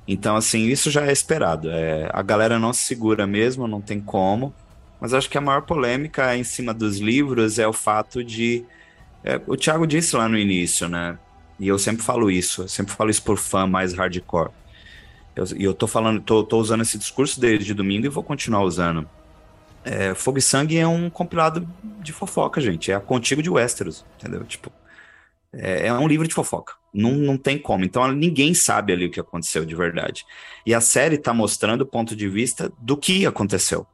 Então, assim, isso já é esperado. É, a galera não se segura mesmo, não tem como. Mas acho que a maior polêmica em cima dos livros é o fato de. É, o Thiago disse lá no início, né? E eu sempre falo isso, eu sempre falo isso por fã mais hardcore. E eu, eu tô falando, tô, tô usando esse discurso desde domingo e vou continuar usando é, Fogo e Sangue é um compilado de fofoca, gente. É a Contigo de Westeros, entendeu? Tipo, é, é, um livro de fofoca. Não, não tem como. Então ninguém sabe ali o que aconteceu de verdade. E a série está mostrando o ponto de vista do que aconteceu.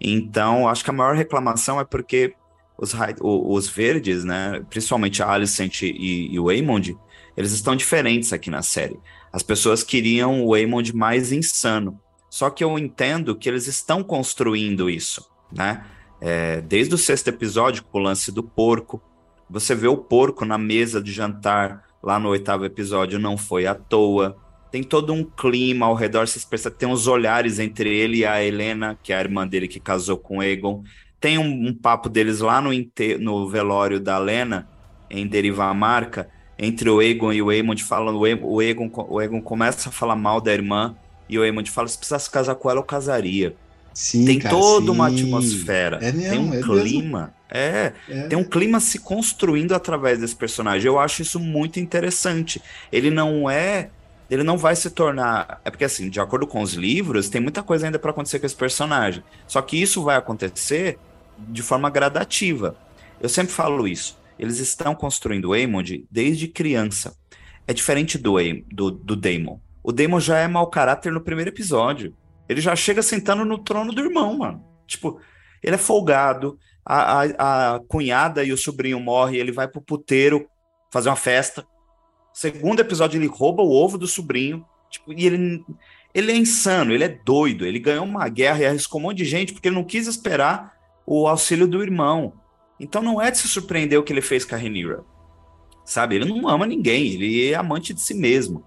Então, acho que a maior reclamação é porque os, os verdes, né, principalmente a Alicent e, e o Aemond, eles estão diferentes aqui na série. As pessoas queriam o Aemond mais insano. Só que eu entendo que eles estão construindo isso né? É, desde o sexto episódio, com o lance do porco, você vê o porco na mesa de jantar lá no oitavo episódio, não foi à toa. Tem todo um clima ao redor, vocês percebem, tem uns olhares entre ele e a Helena, que é a irmã dele que casou com Egon. Tem um, um papo deles lá no, no velório da Helena, em Derivar Marca, entre o Egon e o Aemond, falando, o Egon, o Egon começa a falar mal da irmã, e o Aemond fala, se precisasse casar com ela, eu casaria. Sim, tem cara, toda sim. uma atmosfera, É mesmo, tem um é clima, é, É. tem um clima se construindo através desse personagem. Eu acho isso muito interessante. Ele não é, ele não vai se tornar, é porque assim, de acordo com os livros, tem muita coisa ainda para acontecer com esse personagem. Só que isso vai acontecer de forma gradativa. Eu sempre falo isso. Eles estão construindo o Aemond desde criança. É diferente do, do, do Daemon. O Daemon já é mau caráter no primeiro episódio. Ele já chega sentando no trono do irmão, mano. Tipo, ele é folgado, a, a, a cunhada e o sobrinho morrem, ele vai pro puteiro fazer uma festa. Segundo episódio, ele rouba o ovo do sobrinho. Tipo, e ele, ele é insano, ele é doido. Ele ganhou uma guerra e arriscou um monte de gente porque ele não quis esperar o auxílio do irmão. Então não é de se surpreender o que ele fez com a Rhaenyra. Sabe? Ele não ama ninguém, ele é amante de si mesmo.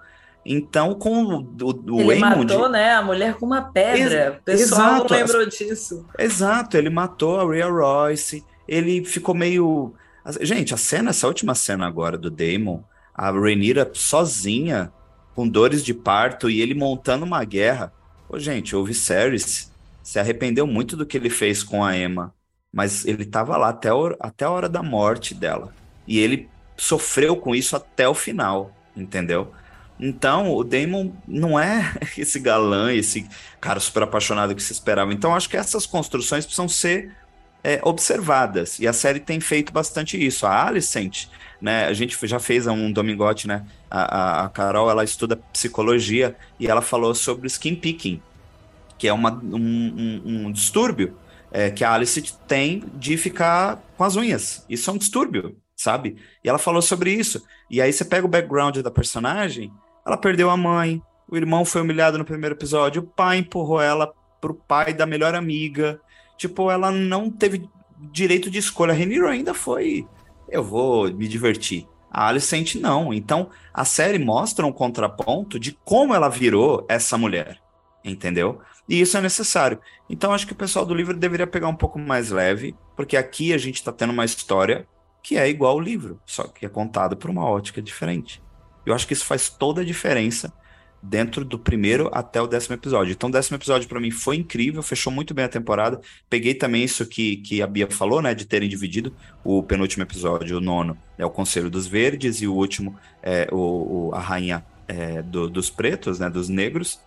Então, com o, o, Ele matou, né, a mulher com uma pedra. Ex- o pessoal exato. não lembrou disso. Exato, ele matou a Rhea Royce, ele ficou meio... Gente, a cena, essa última cena agora do Daemon, a Rhaenyra sozinha, com dores de parto, e ele montando uma guerra. Pô, gente, o Viserys se arrependeu muito do que ele fez com a Emma, mas ele tava lá até, o- até a hora da morte dela. E ele sofreu com isso até o final, entendeu? Então, o Damon não é esse galã, esse cara super apaixonado que se esperava. Então, acho que essas construções precisam ser é, observadas. E a série tem feito bastante isso. A Alicent, né? A gente já fez um domingote, né? A, a, a Carol, ela estuda psicologia e ela falou sobre skin picking, que é uma, um, um- um distúrbio é, que a Alicent tem de ficar com as unhas. Isso é um distúrbio, sabe? E ela falou sobre isso. E aí você pega o background da personagem, ela perdeu a mãe, o irmão foi humilhado no primeiro episódio, o pai empurrou ela pro pai da melhor amiga. Tipo, ela não teve direito de escolha. A Rhaenyra ainda foi, eu vou me divertir. A Alicent não. Então, a série mostra um contraponto de como ela virou essa mulher, entendeu? E isso é necessário. Então, acho que o pessoal do livro deveria pegar um pouco mais leve, porque aqui a gente está tendo uma história que é igual ao livro, só que é contado por uma ótica diferente. Eu acho que isso faz toda a diferença dentro do primeiro até o décimo episódio. Então, o décimo episódio para mim foi incrível, fechou muito bem a temporada. Peguei também isso que, que a Bia falou, né, de terem dividido o penúltimo episódio, o nono, é o Conselho dos Verdes, e o último é o, o a Rainha é, do, dos Pretos, né, dos Negros.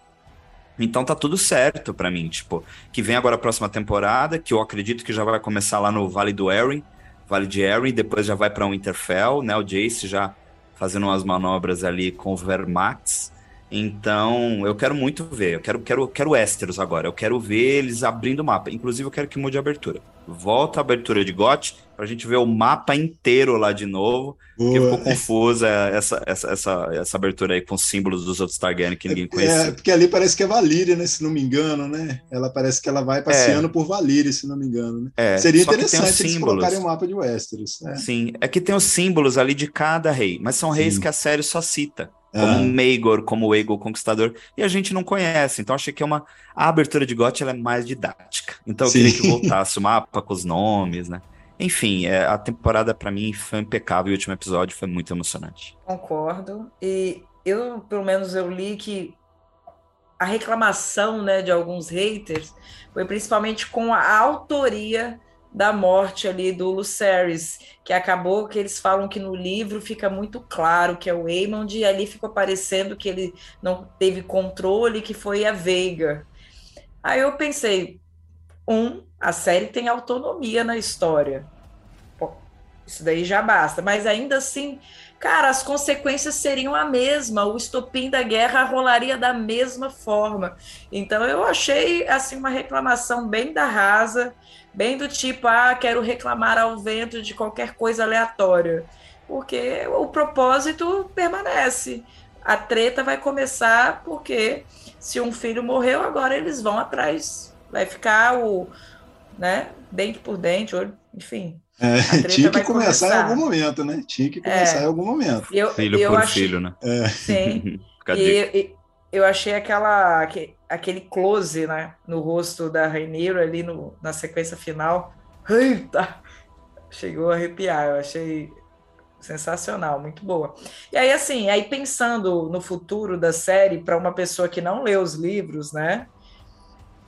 Então tá tudo certo para mim, tipo, que vem agora a próxima temporada, que eu acredito que já vai começar lá no Vale do Erin, Vale de Erin, depois já vai para Winterfell, né, o Jace já fazendo umas manobras ali com o Vermax, então, eu quero muito ver. Eu quero, quero, quero Westeros agora. Eu quero ver eles abrindo o mapa. Inclusive, eu quero que mude a abertura. Volta a abertura de GOT pra gente ver o mapa inteiro lá de novo. Boa. Porque ficou confusa essa, essa, essa, essa abertura aí com símbolos dos outros Targaryen que ninguém conhecia. É, porque ali parece que é Valíria, né? Se não me engano, né? Ela parece que ela vai passeando é. por Valíria, se não me engano. Né? É, Seria interessante eles colocarem o mapa de Westeros. Né? Sim, é que tem os símbolos ali de cada rei, mas são reis Sim. que a série só cita como ah. Maegor, como o Aegon Conquistador, e a gente não conhece. Então achei que é uma a abertura de GOT ela é mais didática. Então eu Sim. queria que voltasse o mapa com os nomes, né? Enfim, é, a temporada para mim foi impecável e o último episódio foi muito emocionante. Concordo. E eu, pelo menos, eu li que a reclamação né, de alguns haters foi principalmente com a autoria da morte ali do Lucerys, que acabou que eles falam que no livro fica muito claro que é o Aemond, e ali ficou parecendo que ele não teve controle, que foi a Veiga. Aí eu pensei, um, a série tem autonomia na história. Pô, isso daí já basta, mas ainda assim, cara, as consequências seriam a mesma, o estopim da guerra rolaria da mesma forma. Então eu achei assim uma reclamação bem da rasa bem do tipo, ah, quero reclamar ao vento de qualquer coisa aleatória, porque o propósito permanece. A treta vai começar porque se um filho morreu, agora eles vão atrás. Vai ficar o, né, dente por dente, olho, enfim. É, tinha que começar, começar, em algum momento, né? Tinha que começar é, em algum momento. Eu, filho eu por achei, filho, né? É. Sim. e, eu achei aquela, aquele close né, no rosto da Rainheiro ali no, na sequência final. Eita! Chegou a arrepiar, eu achei sensacional, muito boa. E aí, assim, aí pensando no futuro da série, para uma pessoa que não lê os livros, né?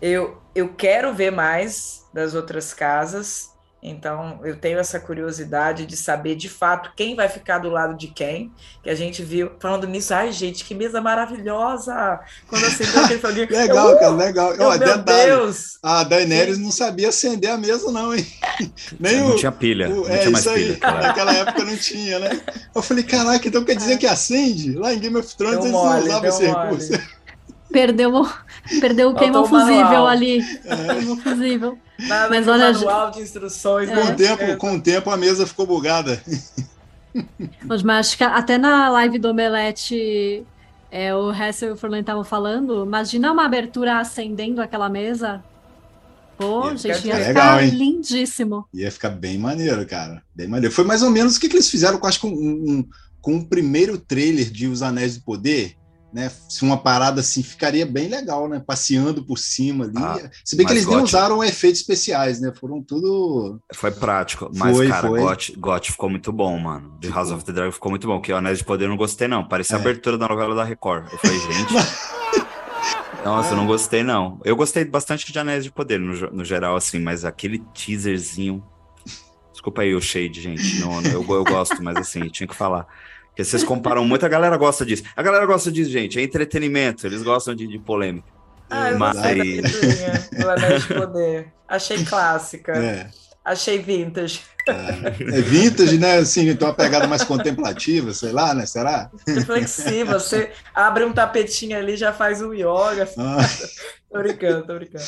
Eu, eu quero ver mais das outras casas, então, eu tenho essa curiosidade de saber de fato quem vai ficar do lado de quem, que a gente viu. Falando nisso, ai, gente, que mesa maravilhosa! Quando acendeu aquele foguinho. legal, eu, cara, legal. Eu, meu detalhe, Deus! A Daenerys Sim. não sabia acender a mesa, não, hein? Nem não o, tinha pilha. O, não é, tinha mais isso pilha. Aí, naquela época não tinha, né? Eu falei, caraca, então quer dizer que acende? Lá em Game of Thrones deu eles mole, não usavam esse mole. recurso. Perdeu, perdeu o queima fusível ali. É. Queima fusível. Nada Mas olha, manual de instruções. Com, o né? tempo, com o tempo a mesa ficou bugada. Mas acho que até na live do Omelete, é, o Hessel e o Furlan estavam falando, imagina uma abertura acendendo aquela mesa. Pô, ia gente, ia legal, ficar hein? lindíssimo. Ia ficar bem maneiro, cara. Bem maneiro. Foi mais ou menos o que, que eles fizeram com, acho, com, um, com o primeiro trailer de Os Anéis do Poder, né? Se uma parada assim ficaria bem legal, né? Passeando por cima ali. Ah, Se bem que eles nem usaram efeitos especiais, né? Foram tudo. Foi prático. Mas, foi, cara, foi. Got, Got ficou muito bom, mano. The House of the Dragon ficou muito bom. Que o Anéis de Poder eu não gostei, não. Parecia é. a abertura da novela da Record. Eu falei, gente. Nossa, eu não gostei, não. Eu gostei bastante de Anéis de Poder, no, no geral, assim, mas aquele teaserzinho. Desculpa aí o shade, gente. Não, eu, eu gosto, mas assim, tinha que falar. Porque vocês comparam muito, a galera gosta disso. A galera gosta disso, gente. É entretenimento, eles gostam de, de polêmica. Ah, eu Mas... gostei da do de Poder. Achei clássica. É. Achei vintage. É, é vintage, né? Assim, então uma pegada mais contemplativa, sei lá, né? Será? Reflexiva. Você abre um tapetinho ali, já faz um yoga. Ah. tô brincando, tô brincando.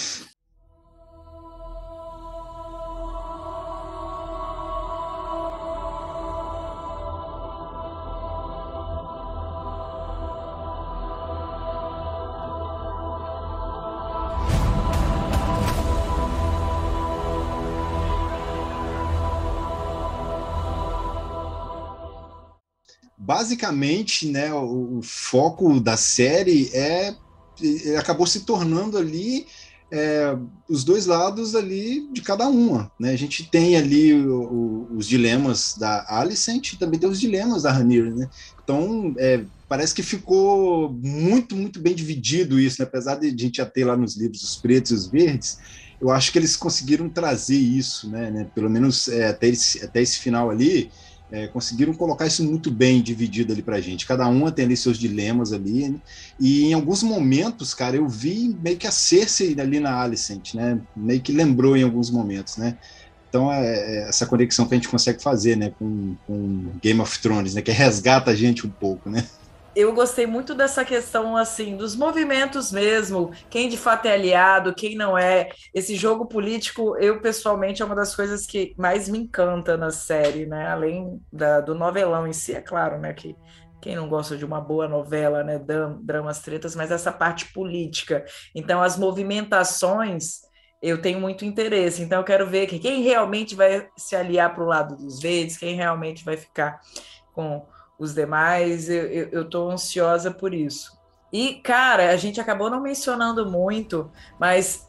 Basicamente, né, o, o, foco da série é acabou se tornando ali é, os dois lados ali de cada uma. Né? A gente tem ali o, o, os dilemas da Alicent e também tem os dilemas da Ranir. Né? Então, é, parece que ficou muito, muito bem dividido isso, né? apesar de a gente já ter lá nos livros os pretos e os verdes, eu acho que eles conseguiram trazer isso, né? né? Pelo menos é, até, esse, até esse final ali, é, conseguiram colocar isso muito bem dividido ali pra gente. Cada uma tem ali seus dilemas ali, né? e em alguns momentos, cara, eu vi meio que a Cersei ali na Alicent, né? Meio que lembrou em alguns momentos, né? Então, é, é essa conexão que a gente consegue fazer, né, com, com Game of Thrones, né, que resgata a gente um pouco, né? Eu gostei muito dessa questão assim dos movimentos mesmo, quem de fato é aliado, quem não é. Esse jogo político, eu pessoalmente é uma das coisas que mais me encanta na série, né? Além da, do novelão em si, é claro, né? Que quem não gosta de uma boa novela, né? Dramas tretas, mas essa parte política. Então, as movimentações eu tenho muito interesse. Então, eu quero ver que quem realmente vai se aliar para o lado dos verdes, quem realmente vai ficar com os demais, eu estou ansiosa por isso. E, cara, a gente acabou não mencionando muito, mas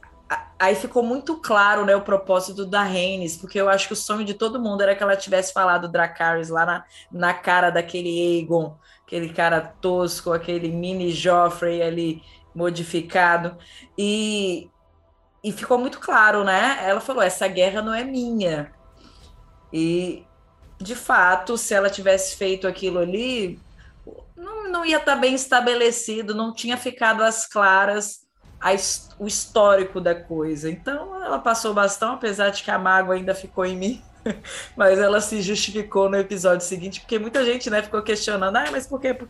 aí ficou muito claro né, o propósito da Rhaenys, porque eu acho que o sonho de todo mundo era que ela tivesse falado Dracarys lá na, na cara daquele Aegon, aquele cara tosco, aquele mini Joffrey ali modificado. E, e ficou muito claro, né? Ela falou: essa guerra não é minha. E de fato, se ela tivesse feito aquilo ali, não, não ia estar tá bem estabelecido, não tinha ficado às claras a, o histórico da coisa. Então, ela passou bastão, apesar de que a mágoa ainda ficou em mim. mas ela se justificou no episódio seguinte, porque muita gente né, ficou questionando: ah, mas por quê? Por?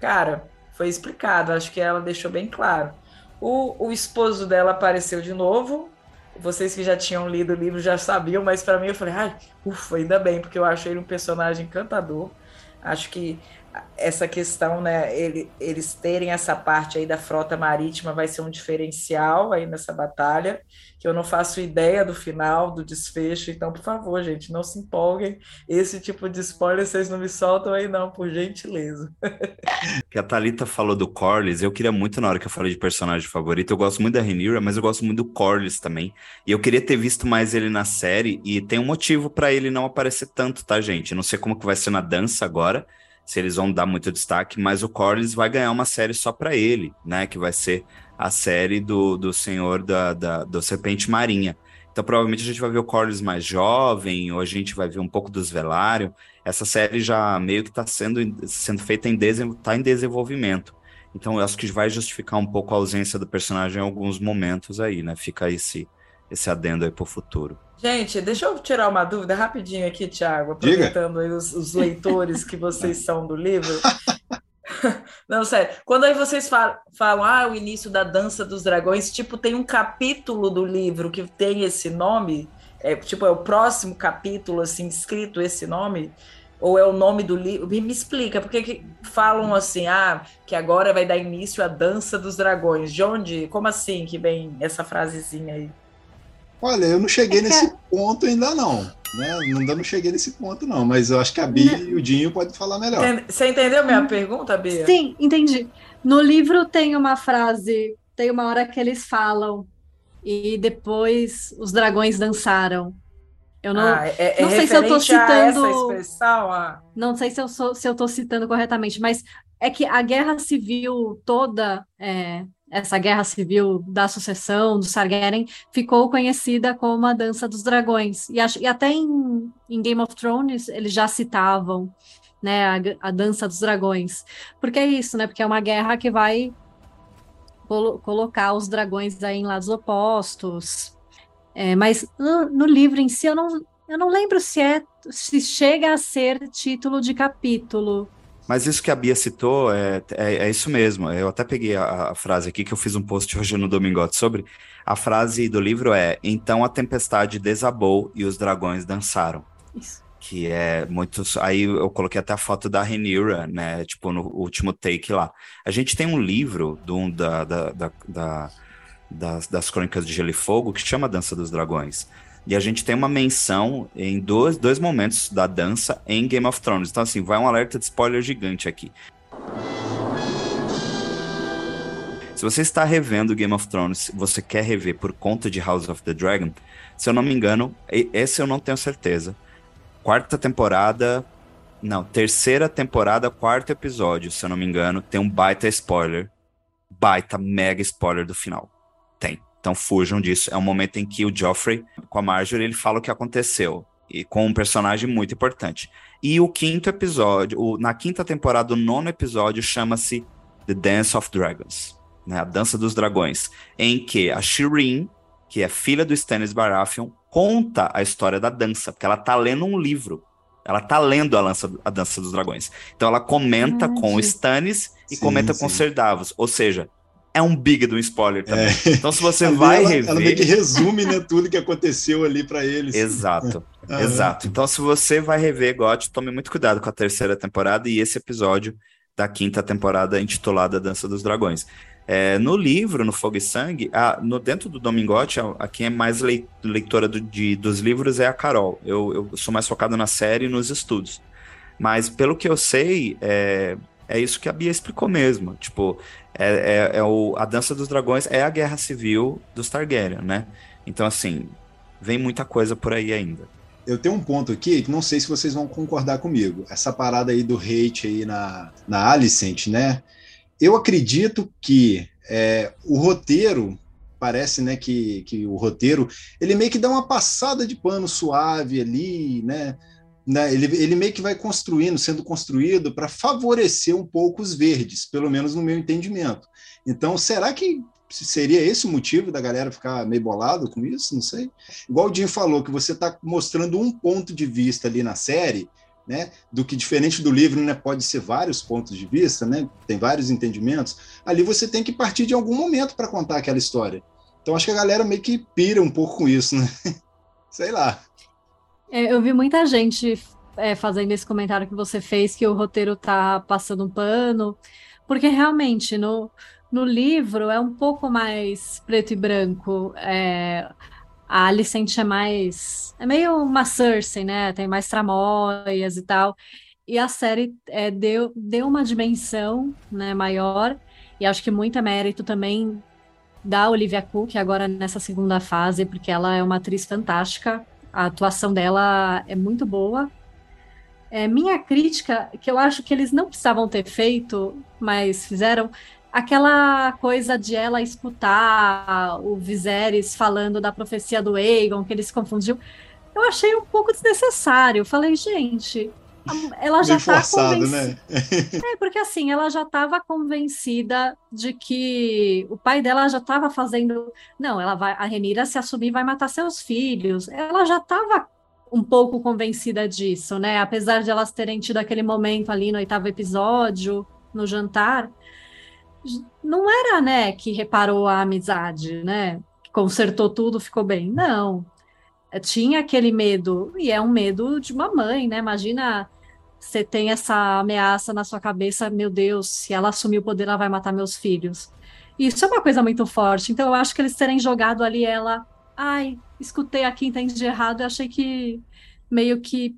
Cara, foi explicado, acho que ela deixou bem claro. O, o esposo dela apareceu de novo, vocês que já tinham lido o livro já sabiam, mas para mim eu falei, ai, ufa, ainda bem, porque eu acho ele um personagem encantador. Acho que essa questão, né, ele, eles terem essa parte aí da frota marítima vai ser um diferencial aí nessa batalha, que eu não faço ideia do final, do desfecho, então, por favor, gente, não se empolguem, esse tipo de spoiler vocês não me soltam aí não, por gentileza. que a Thalita falou do Corlys, eu queria muito, na hora que eu falei de personagem favorito, eu gosto muito da Rhaenyra, mas eu gosto muito do Corlys também, e eu queria ter visto mais ele na série, e tem um motivo para ele não aparecer tanto, tá, gente? Não sei como que vai ser na dança agora, se eles vão dar muito destaque, mas o Corlys vai ganhar uma série só para ele, né? Que vai ser a série do, do Senhor da, da do Serpente Marinha. Então, provavelmente a gente vai ver o Corlys mais jovem, ou a gente vai ver um pouco dos Velário. Essa série já meio que está sendo, sendo feita em, tá em desenvolvimento. Então, eu acho que vai justificar um pouco a ausência do personagem em alguns momentos aí, né? Fica esse, esse adendo aí pro futuro. Gente, deixa eu tirar uma dúvida rapidinho aqui, Thiago, aproveitando aí os, os leitores que vocês são do livro. Não, sério. Quando aí vocês falam, falam, ah, o início da Dança dos Dragões, tipo, tem um capítulo do livro que tem esse nome, é, tipo, é o próximo capítulo, assim, escrito esse nome, ou é o nome do livro? Me explica, porque que falam assim, ah, que agora vai dar início à Dança dos Dragões. De onde, como assim que vem essa frasezinha aí? Olha, eu não cheguei é nesse é... ponto ainda não. Né? Ainda não cheguei nesse ponto, não, mas eu acho que a Bia e o Dinho podem falar melhor. Você entendeu minha hum. pergunta, Bia? Sim, entendi. No livro tem uma frase, tem uma hora que eles falam, e depois os dragões dançaram. Eu não, ah, é, é não sei se eu estou citando. essa expressão, ah. Não sei se eu sou, se eu estou citando corretamente, mas é que a guerra civil toda é, essa guerra civil da sucessão, do Sargeran, ficou conhecida como a Dança dos Dragões. E, acho, e até em, em, Game of Thrones eles já citavam né, a, a, Dança dos Dragões. Porque é isso, né? Porque é uma guerra que vai colo colocar os dragões aí em lados opostos. É, mas no, no, livro em si eu não, eu não lembro se é se chega a ser título de capítulo. Mas isso que a Bia citou é, é, é isso mesmo. Eu até peguei a, a, frase aqui que eu fiz um post hoje no Domingote sobre. A frase do livro é: Então a tempestade desabou e os dragões dançaram. Isso. Que é muito. Aí eu coloquei até a foto da Rhaenyra, né? Tipo, no último take lá. A gente tem um livro do, da, da, da, da das, das Crônicas de Gelo e Fogo que chama Dança dos Dragões. E a gente tem uma menção em dois, dois momentos da dança em Game of Thrones. Então, assim, vai um alerta de spoiler gigante aqui. Se você está revendo Game of Thrones, você quer rever por conta de House of the Dragon, se eu não me engano, esse eu não tenho certeza. Quarta temporada, não, terceira temporada, quarto episódio, se eu não me engano, tem um baita spoiler. Baita mega spoiler do final. Tem. Então fujam disso. É um momento em que o Joffrey, com a Marjorie, ele fala o que aconteceu. E com um personagem muito importante. E o quinto episódio, o, na quinta temporada, o nono episódio, chama-se The Dance of Dragons né, a Dança dos Dragões, em que a Shireen, que é filha do Stannis Baratheon, conta a história da dança, porque ela tá lendo um livro. Ela tá lendo a, lança, a Dança dos Dragões. Então ela comenta ah, com o Stannis e sim, comenta sim. com Ser Davos. Ou seja, é um big do spoiler também. É. Então, se você vai ela, rever. Ela meio que resume né, tudo que aconteceu ali para eles. Exato, exato. Então, se você vai rever GOT, tome muito cuidado com a terceira temporada e esse episódio da quinta temporada intitulada Dança dos Dragões. É, no livro, no Fogo e Sangue, a, no, dentro do Domingote, a, a, quem é mais leitora do, de, dos livros é a Carol. Eu, eu, sou mais focado na série e nos estudos. Mas, pelo que eu sei, é, é isso que a Bia explicou mesmo. Tipo, é, é, é o, a Dança dos Dragões é a guerra civil dos Targaryen, né? Então, assim, vem muita coisa por aí ainda. Eu tenho um ponto aqui que não sei se vocês vão concordar comigo. Essa parada aí do hate aí na, na Alicent, né? Eu acredito que é, o roteiro parece né que, que o roteiro ele meio que dá uma passada de pano suave ali né, né ele, ele meio que vai construindo sendo construído para favorecer um pouco os verdes pelo menos no meu entendimento então será que seria esse o motivo da galera ficar meio bolado com isso não sei igual o Jim falou que você está mostrando um ponto de vista ali na série né, do que diferente do livro, né, pode ser vários pontos de vista, né, tem vários entendimentos, ali você tem que partir de algum momento para contar aquela história. Então acho que a galera meio que pira um pouco com isso, né? Sei lá. É, eu vi muita gente é, fazendo esse comentário que você fez, que o roteiro tá passando um pano, porque realmente no, no livro é um pouco mais preto e branco. É, a Alicent é mais. É meio uma Cersei, né? Tem mais tramóias e tal. E a série é, deu, deu uma dimensão né, maior, e acho que muito é mérito também da Olivia Cook, agora nessa segunda fase, porque ela é uma atriz fantástica, a atuação dela é muito boa. É, minha crítica, que eu acho que eles não precisavam ter feito, mas fizeram, aquela coisa de ela escutar o Viserys falando da profecia do Aegon, que ele se confundiu, eu achei um pouco desnecessário. Falei, gente, ela já está convencida. Né? é, porque assim, ela já estava convencida de que o pai dela já estava fazendo. Não, ela vai, a Renira se assumir vai matar seus filhos. Ela já estava um pouco convencida disso, né? Apesar de elas terem tido aquele momento ali no oitavo episódio, no jantar, não era, né, que reparou a amizade, né? Consertou tudo, ficou bem. Não. Tinha aquele medo, e é um medo de uma mãe, né? Imagina você tem essa ameaça na sua cabeça, meu Deus, se ela assumir o poder, ela vai matar meus filhos. Isso é uma coisa muito forte. Então, eu acho que eles terem jogado ali ela, ai, escutei aqui, entendi de errado, eu achei que meio que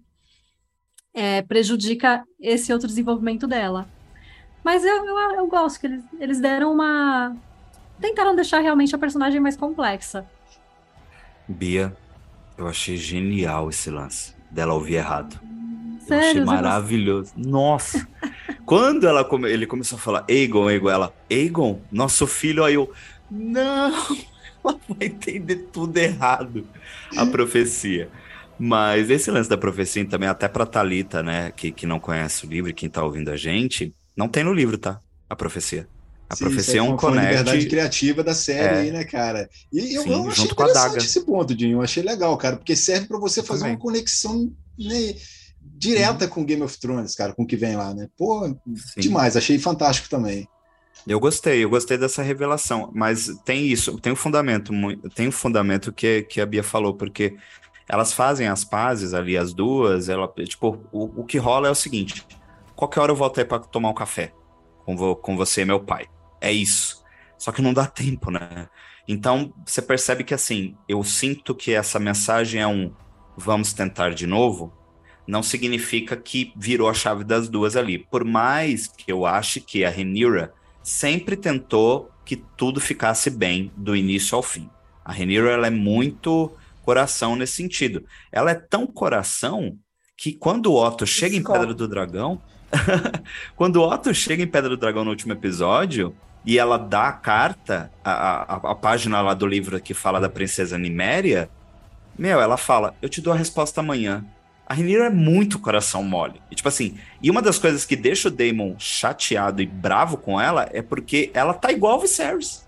é, prejudica esse outro desenvolvimento dela. Mas eu, eu, eu gosto que eles, eles deram uma. Tentaram deixar realmente a personagem mais complexa. Bia, eu achei genial esse lance dela ouvir errado. Sério, achei maravilhoso. Nossa! Quando ela come... ele começou a falar Aegon, Aegon, ela, Aegon, nosso filho, aí eu, não, ela vai entender tudo errado, a profecia. Mas esse lance da profecia também, até pra Thalita, né, que, que não conhece o livro, quem tá ouvindo a gente, não tem no livro, tá? A profecia. A Sim, profecia é um conecte... A liberdade criativa da série é. aí, né, cara? E eu, Sim, eu achei interessante esse ponto, Dinho. Eu achei legal, cara, porque serve para você eu fazer também. uma conexão né, direta com Game of Thrones, cara, com o que vem lá, né? Pô, Sim. demais. Achei fantástico também. Eu gostei, eu gostei dessa revelação, mas tem isso, tem um fundamento, tem um fundamento que, que a Bia falou, porque elas fazem as pazes ali, as duas, ela, tipo, o, o que rola é o seguinte, qualquer hora eu volto aí para tomar um café com, com você, meu pai. É isso. Só que não dá tempo, né? Então, você percebe que assim, eu sinto que essa mensagem é um vamos tentar de novo, não significa que virou a chave das duas ali. Por mais que eu ache que a Renira sempre tentou que tudo ficasse bem do início ao fim. A Rhaenyra ela é muito coração nesse sentido. Ela é tão coração que quando o Otto chega em Pedra do Dragão, quando o Otto chega em Pedra do Dragão no último episódio e ela dá a carta, a, a, a página lá do livro que fala da princesa Niméria, meu, ela fala: "Eu te dou a resposta amanhã". A Rhaenyra é muito coração mole. E, tipo assim, e uma das coisas que deixa o Daemon chateado e bravo com ela é porque ela tá igual o Viserys.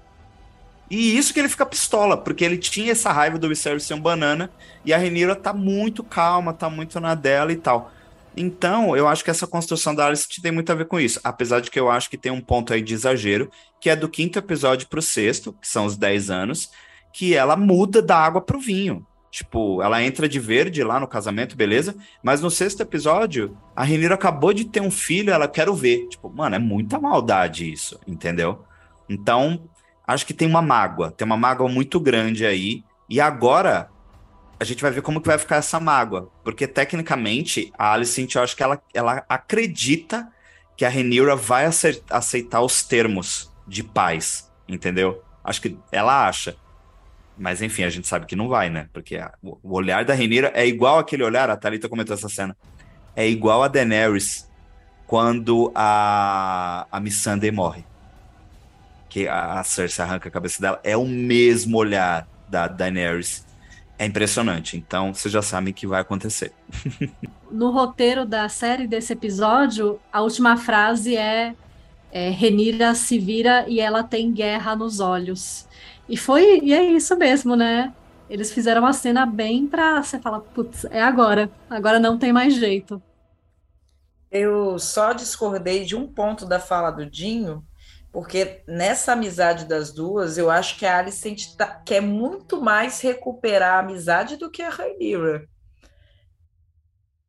E isso que ele fica pistola, porque ele tinha essa raiva do Viserys ser um banana e a Rhaenyra tá muito calma, tá muito na dela e tal. Então, eu acho que essa construção da Alice tem muito a ver com isso. Apesar de que eu acho que tem um ponto aí de exagero, que é do quinto episódio pro sexto, que são os 10 anos, que ela muda da água pro vinho. Tipo, ela entra de verde lá no casamento, beleza? Mas no sexto episódio, a Renira acabou de ter um filho, ela quer ver. Tipo, mano, é muita maldade isso, entendeu? Então, acho que tem uma mágoa, tem uma mágoa muito grande aí. E agora a gente vai ver como que vai ficar essa mágoa, porque tecnicamente a Alicent, eu acho que ela, ela acredita que a Renira vai aceitar os termos de paz, entendeu? Acho que ela acha. Mas enfim, a gente sabe que não vai, né? Porque a, o olhar da Renira é igual aquele olhar, a Thalita comentou essa cena. É igual a Daenerys quando a, a Missandei morre. Que a, a Cersei arranca a cabeça dela. É o mesmo olhar da Daenerys. É impressionante. Então, vocês já sabem que vai acontecer. no roteiro da série desse episódio, a última frase é, é Renira se vira e ela tem guerra nos olhos. E foi, e é isso mesmo, né? Eles fizeram uma cena bem pra você falar, putz, é agora, agora não tem mais jeito. Eu só discordei de um ponto da fala do Dinho, porque nessa amizade das duas, eu acho que a Alice quer muito mais recuperar a amizade do que a Rhaenyra.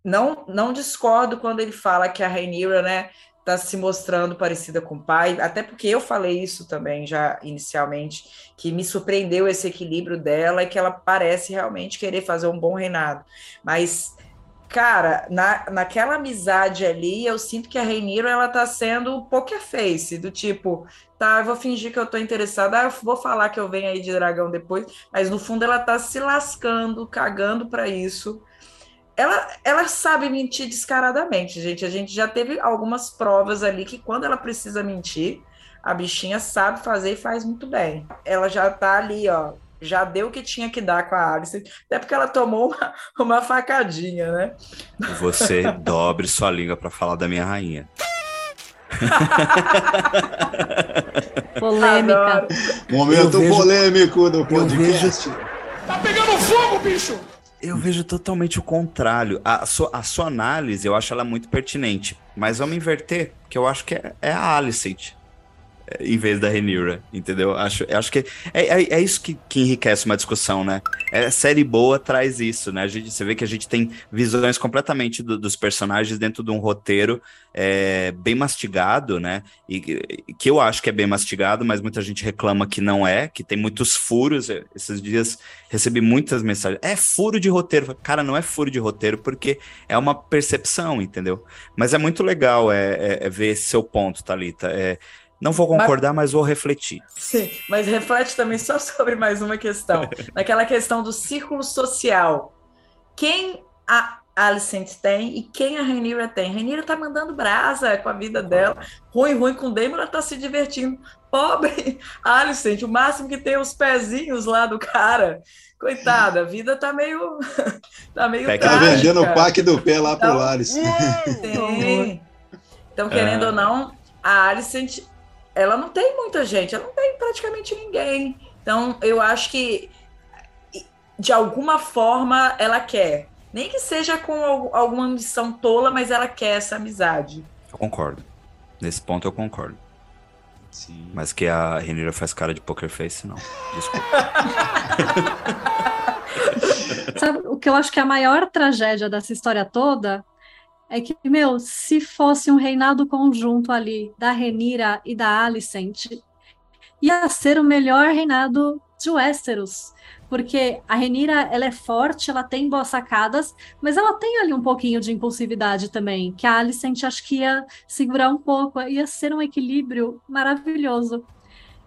Não, não discordo quando ele fala que a Rhaenyra, né, está se mostrando parecida com o pai, até porque eu falei isso também já inicialmente, que me surpreendeu esse equilíbrio dela e que ela parece realmente querer fazer um bom reinado. Mas, cara, na, naquela amizade ali, eu sinto que a Reiniro ela tá sendo poker face, do tipo, tá, eu vou fingir que eu tô interessada, ah, vou falar que eu venho aí de dragão depois, mas no fundo ela tá se lascando, cagando para isso ela, ela sabe mentir descaradamente, gente. A gente já teve algumas provas ali que quando ela precisa mentir, a bichinha sabe fazer e faz muito bem. Ela já tá ali, ó. Já deu o que tinha que dar com a Alice, até porque ela tomou uma, uma facadinha, né? Você dobre sua língua para falar da minha rainha. Polêmica. Momento vejo, polêmico do podcast. Vejo... Tá pegando fogo, bicho! Eu vejo totalmente o contrário. A sua, a sua análise, eu acho ela muito pertinente. Mas vamos inverter, que eu acho que é, é a Alicent em vez da Renira, entendeu? Acho, acho que é, é, é isso que, que, enriquece uma discussão, né? É, série boa traz isso, né? A gente, você vê que a gente tem visões completamente do, dos personagens dentro de um roteiro é, bem mastigado, né? E que eu acho que é bem mastigado, mas muita gente reclama que não é, que tem muitos furos. Esses dias recebi muitas mensagens. É furo de roteiro. Cara, não é furo de roteiro, porque é uma percepção, entendeu? Mas é muito legal é, é, é ver seu ponto, Thalita. É, não vou concordar, mas, mas, vou refletir. Sim, mas reflete também só sobre mais uma questão. Naquela questão do círculo social. Quem a Alicent tem e quem a Renira tem? A Renira tá mandando brasa com a vida dela. Ruim, ruim com o Damon, ela tá se divertindo. Pobre Alicent, o máximo que tem os pezinhos lá do cara. Coitada, a vida tá meio. tá meio. Tá vendendo o pack do pé lá então, pro. Sim. Então, querendo é. ou não, a Alicent ela não tem muita gente, ela não tem praticamente ninguém. Então, eu acho que de alguma forma ela quer. Nem que seja com alguma missão tola, mas ela quer essa amizade. Eu concordo. Nesse ponto eu concordo. Sim. Mas que a Renira faz cara de poker face, não. Desculpa. Sabe, o que eu acho que é a maior tragédia dessa história toda é que, meu, se fosse um reinado conjunto ali da Renira e da Alicent, ia ser o melhor reinado de Westeros, porque a Renira ela é forte, ela tem boas sacadas, mas ela tem ali um pouquinho de impulsividade também, que a Alicent acho que ia segurar um pouco, ia ser um equilíbrio maravilhoso.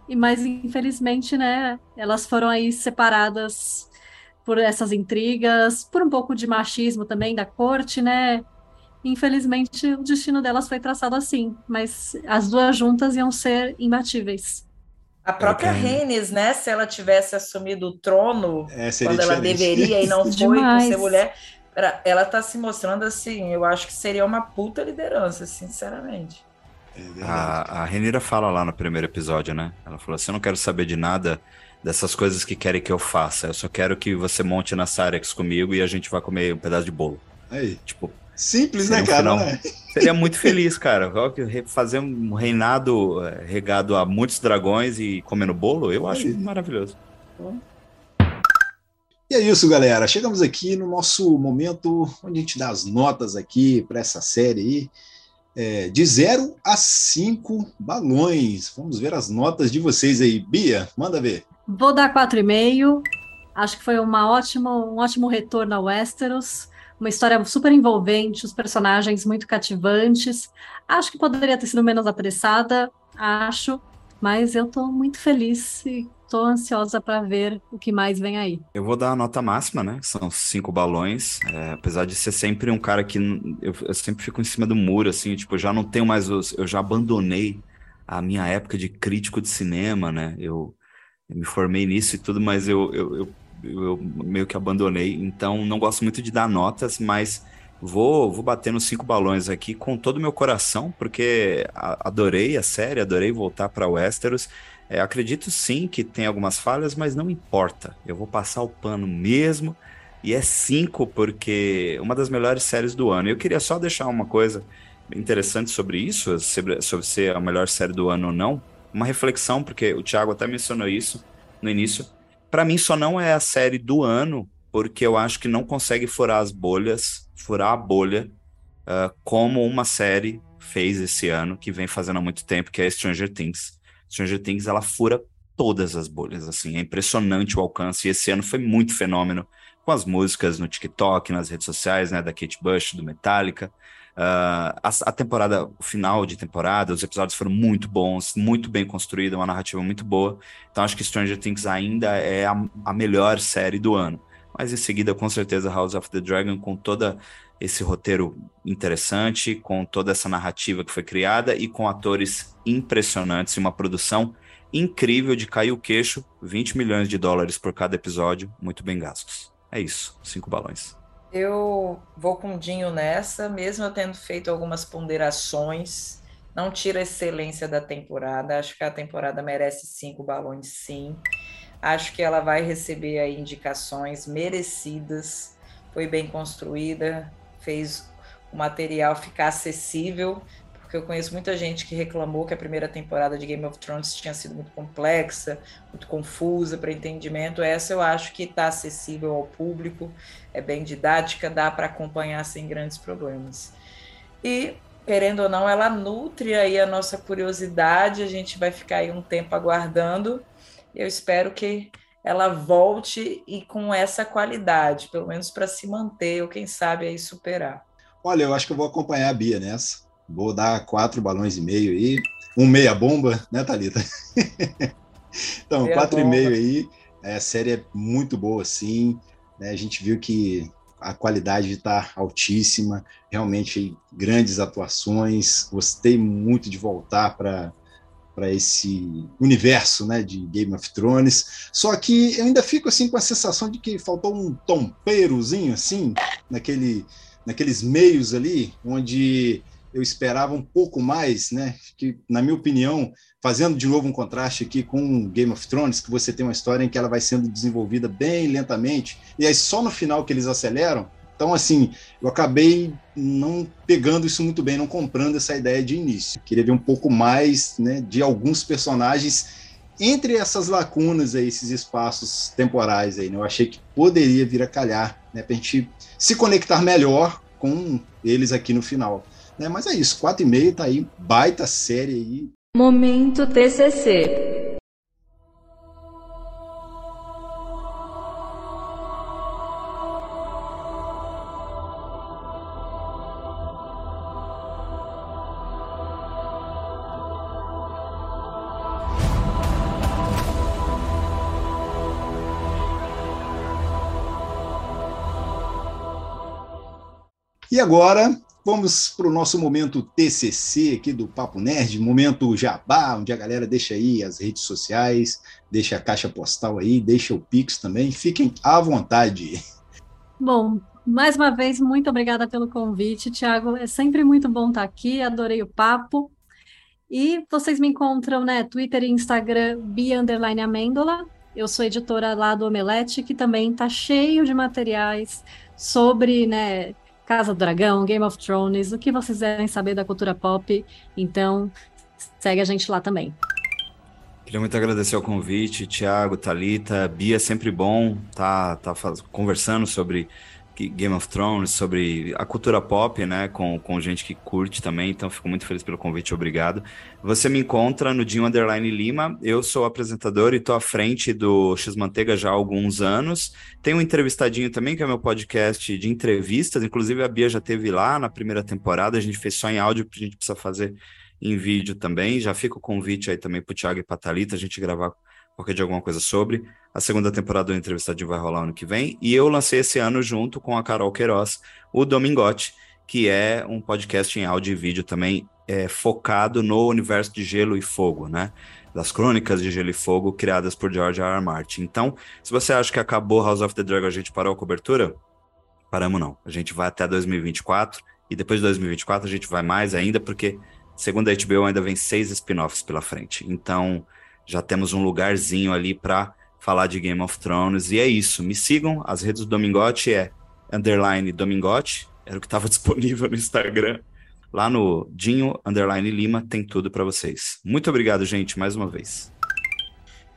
e mas infelizmente, né, elas foram aí separadas por essas intrigas, por um pouco de machismo também da corte, né? Infelizmente, o destino delas foi traçado assim, mas as duas juntas iam ser imbatíveis. A própria okay. Reines, né? Se ela tivesse assumido o trono é, quando ela deveria e não foi Demais. por ser mulher, ela está se mostrando assim. Eu acho que seria uma puta liderança, sinceramente. É a, a Renira fala lá no primeiro episódio, né? Ela falou assim: Eu não quero saber de nada dessas coisas que querem que eu faça. Eu só quero que você monte na Sarex comigo e a gente vá comer um pedaço de bolo. Aí. Tipo. Simples, né, cara? Um né? Seria muito feliz, cara. Fazer um reinado é, regado a muitos dragões e comendo bolo, eu acho maravilhoso. E é isso, galera. Chegamos aqui no nosso momento onde a gente dá as notas aqui para essa série aí. É, de 0 a 5 balões. Vamos ver as notas de vocês aí. Bia, manda ver. Vou dar 4,5. Acho que foi uma ótimo, um ótimo retorno a Westeros. Uma história super envolvente, os personagens muito cativantes. Acho que poderia ter sido menos apressada, acho, mas eu estou muito feliz e estou ansiosa para ver o que mais vem aí. Eu vou dar a nota máxima, né? São cinco balões. É, apesar de ser sempre um cara que eu, eu, sempre fico em cima do muro, assim, tipo, eu já não tenho mais os. Eu já abandonei a minha época de crítico de cinema, né? Eu eu me formei nisso e tudo, mas eu, eu, eu, eu, meio que abandonei. Então, não gosto muito de dar notas, mas vou, vou bater nos cinco balões aqui com todo o meu coração, porque adorei a série, adorei voltar para Westeros. É, acredito sim que tem algumas falhas, mas não importa. Eu vou passar o pano mesmo. E é cinco, porque uma das melhores séries do ano. Eu queria só deixar uma coisa interessante sobre isso, sobre, sobre ser a melhor série do ano ou não uma reflexão, porque o Thiago até mencionou isso no início. Para mim, só não é a série do ano, porque eu acho que não consegue furar as bolhas, furar a bolha, uh, como uma série fez esse ano, que vem fazendo há muito tempo, que é Stranger Things. Stranger Things, ela fura todas as bolhas, assim, é impressionante o alcance, e esse ano foi muito fenômeno, com as músicas no TikTok, nas redes sociais, né, da Kate Bush, do Metallica, Uh, a, a, temporada, o final de temporada, os episódios foram muito bons, muito bem construída, uma narrativa muito boa. Então acho que Stranger Things ainda é a, a melhor série do ano. Mas em seguida, com certeza, House of the Dragon, com toda esse roteiro interessante, com toda essa narrativa que foi criada e com atores impressionantes e uma produção incrível de cair o queixo, 20 milhões de dólares por cada episódio, muito bem gastos. É isso, cinco balões. Eu vou com o Dinho nessa, mesmo eu tendo feito algumas ponderações. Não tira a excelência da temporada. Acho que a temporada merece cinco balões, sim. Acho que ela vai receber aí indicações merecidas. Foi bem construída, fez o material ficar acessível porque eu conheço muita gente que reclamou que a primeira temporada de Game of Thrones tinha sido muito complexa, muito confusa para entendimento. Essa eu acho que está acessível ao público, é bem didática, dá para acompanhar sem grandes problemas. E, querendo ou não, ela nutre aí a nossa curiosidade, a gente vai ficar aí um tempo aguardando. Eu espero que ela volte e com essa qualidade, pelo menos para se manter, ou quem sabe aí superar. Olha, eu acho que eu vou acompanhar a Bia nessa. Vou dar quatro balões e meio aí. Um meia bomba, né, Thalita? então, meia quatro bomba. e meio aí. É, a série é muito boa, sim. Né? A gente viu que a qualidade está altíssima, realmente grandes atuações. Gostei muito de voltar para para esse universo né, de Game of Thrones. Só que eu ainda fico assim com a sensação de que faltou um tompeirozinho assim naquele, naqueles meios ali, onde eu esperava um pouco mais, né? Que, na minha opinião, fazendo de novo um contraste aqui com Game of Thrones, que você tem uma história em que ela vai sendo desenvolvida bem lentamente, e aí só no final que eles aceleram. Então, assim, eu acabei não pegando isso muito bem, não comprando essa ideia de início. Queria ver um pouco mais né, de alguns personagens entre essas lacunas aí, esses espaços temporais aí. Né? Eu achei que poderia vir a calhar, né, para a gente se conectar melhor com eles aqui no final. Né? Mas é isso, meia, tá aí, baita série aí. Momento TCC. E agora, vamos para o nosso momento TCC aqui do Papo Nerd, momento jabá, onde a galera deixa aí as redes sociais, deixa a caixa postal aí, deixa o Pix também. Fiquem à vontade. Bom, mais uma vez, muito obrigada pelo convite, Tiago. É sempre muito bom estar aqui, adorei o papo. E vocês me encontram, né, Twitter e Instagram, Bia Amêndola. Eu sou editora lá do Omelete, que também está cheio de materiais sobre, né, Casa do Dragão, Game of Thrones, o que vocês quiserem saber da cultura pop. Então, segue a gente lá também. Queria muito agradecer o convite, Thiago, Talita, Bia, sempre bom tá, tá conversando sobre Game of Thrones, sobre a cultura pop, né, com, com gente que curte também, então fico muito feliz pelo convite, obrigado. Você me encontra no Dinho Underline Lima, eu sou apresentador e estou à frente do X-Manteiga já há alguns anos. Tem um entrevistadinho também, que é meu podcast de entrevistas, inclusive a Bia já teve lá na primeira temporada, a gente fez só em áudio, a gente precisa fazer em vídeo também, já fica o convite aí também para o Thiago e para Thalita, a gente gravar qualquer de alguma coisa sobre. A segunda temporada do Entrevistadinho vai rolar ano que vem. E eu lancei esse ano junto com a Carol Queiroz, o Domingote, que é um podcast em áudio e vídeo também é, focado no universo de Gelo e Fogo, né? Das crônicas de Gelo e Fogo criadas por George R. R. Martin. Então, se você acha que acabou House of the Dragon, a gente parou a cobertura, paramos não. A gente vai até 2024 e depois de 2024 a gente vai mais ainda, porque segundo a HBO ainda vem seis spin-offs pela frente. Então, já temos um lugarzinho ali para falar de Game of Thrones. E é isso. Me sigam. As redes do Domingote é underline Domingote. Era o que estava disponível no Instagram. Lá no Dinho underline Lima tem tudo para vocês. Muito obrigado, gente, mais uma vez.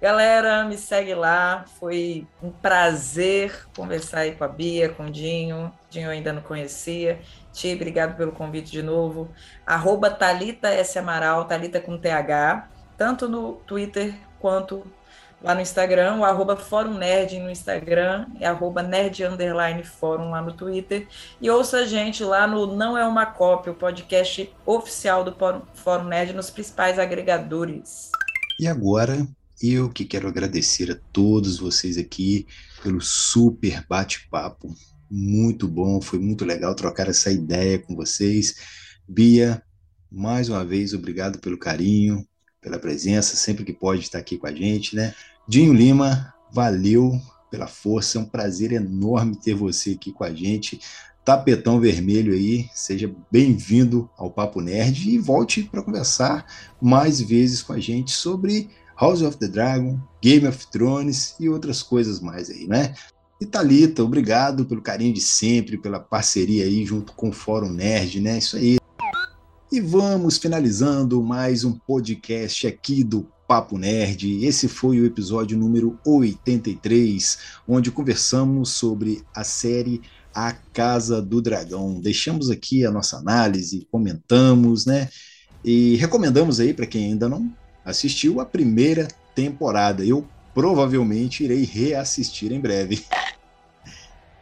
Galera, me segue lá. Foi um prazer conversar aí com a Bia, com o Dinho. Dinho eu ainda não conhecia. Ti, obrigado pelo convite de novo. Arroba Thalita S. Amaral, Thalita com TH tanto no Twitter quanto lá no Instagram, o arroba Fórum Nerd no Instagram, é arroba Nerd Underline Fórum lá no Twitter. E ouça a gente lá no Não É Uma Cópia, o podcast oficial do Fórum Nerd nos principais agregadores. E agora, eu que quero agradecer a todos vocês aqui pelo super bate-papo. Muito bom, foi muito legal trocar essa ideia com vocês. Bia, mais uma vez, obrigado pelo carinho, pela presença, sempre que pode estar aqui com a gente, né? Dinho Lima, valeu pela força, é um prazer enorme ter você aqui com a gente. Tapetão Vermelho aí, seja bem-vindo ao Papo Nerd e volte para conversar mais vezes com a gente sobre House of the Dragon, Game of Thrones e outras coisas mais aí, né? E Thalita, obrigado pelo carinho de sempre, pela parceria aí junto com o Fórum Nerd, né? Isso aí, e vamos finalizando mais um podcast aqui do Papo Nerd. Esse foi o episódio número 83, onde conversamos sobre a série A Casa do Dragão. Deixamos aqui a nossa análise, comentamos, né? E recomendamos aí para quem ainda não assistiu a primeira temporada. Eu provavelmente irei reassistir em breve.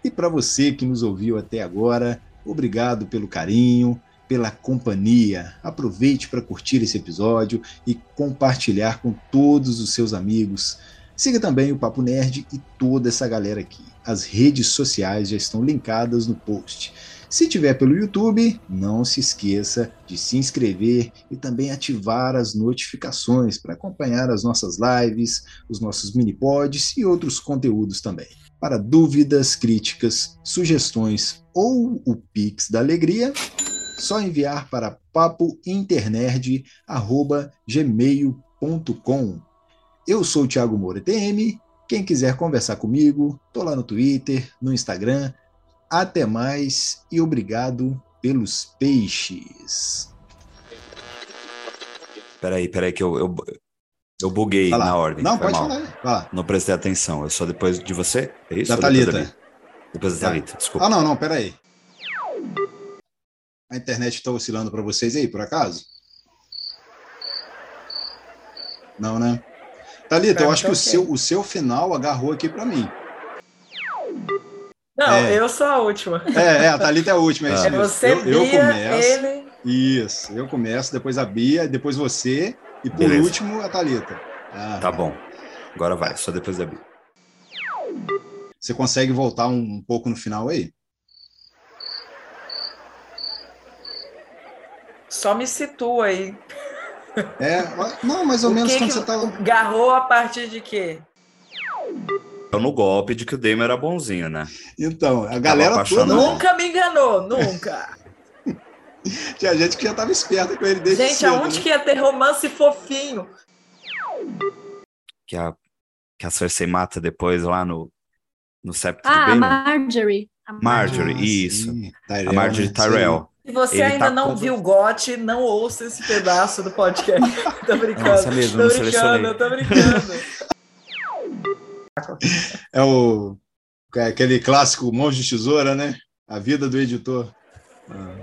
E para você que nos ouviu até agora, obrigado pelo carinho pela companhia. Aproveite para curtir esse episódio e compartilhar com todos os seus amigos. Siga também o Papo Nerd e toda essa galera aqui. As redes sociais já estão linkadas no post. Se tiver pelo YouTube, não se esqueça de se inscrever e também ativar as notificações para acompanhar as nossas lives, os nossos mini pods e outros conteúdos também. Para dúvidas, críticas, sugestões ou o Pix da Alegria, só enviar para papointernerd@gmail.com. Eu sou o Thiago Moura TM. Quem quiser conversar comigo, tô lá no Twitter, no Instagram. Até mais e obrigado pelos peixes. Peraí, peraí, que eu, eu, eu buguei na ordem. Não, pode mal. falar. Não prestei atenção. Eu sou depois de você? É isso? Da Thalita. Depois da Thalita, desculpa. Ah, não, não, peraí. A internet está oscilando para vocês aí, por acaso? Não, né? Thalita, eu acho que o seu, o seu final agarrou aqui para mim. Não, é. eu sou a última. É, é a Thalita é a última. É, é você, eu, Bia, eu começo. Ele... Isso, eu começo, depois a Bia, depois você e por Beleza. último a Thalita. Ah, tá bom. Agora vai, só depois da Bia. Você consegue voltar um, um pouco no final aí? Só me situa aí. É, não, mais ou O menos que quando que você tava. Garrou a partir de quê? No golpe de que o Damon era bonzinho, né? Então, a galera toda. Nunca me enganou, nunca. Tinha gente que já tava esperta com ele desde Gente, cedo. aonde né? que ia ter romance fofinho? Que a, que a Cersei mata depois lá no, no septo Ah, do. Marjorie. Marjorie, Ah, isso. sim, Tyrell, A Marjorie né? Tyrell. Se você Ele ainda tá não com- viu o GOT, não ouça esse pedaço do podcast. tô brincando. Nossa, mesmo, tô não brincando, selecionei. tô brincando. É o é aquele clássico Mãos de Tesoura, né? A vida do editor. Ah,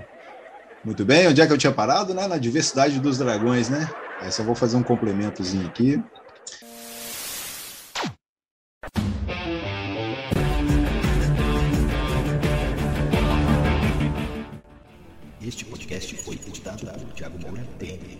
Muito bem, onde é que eu tinha parado, né? Na diversidade dos dragões, né? Aí só vou fazer um complementozinho aqui. Este podcast foi editado por Thiago Moura Temer.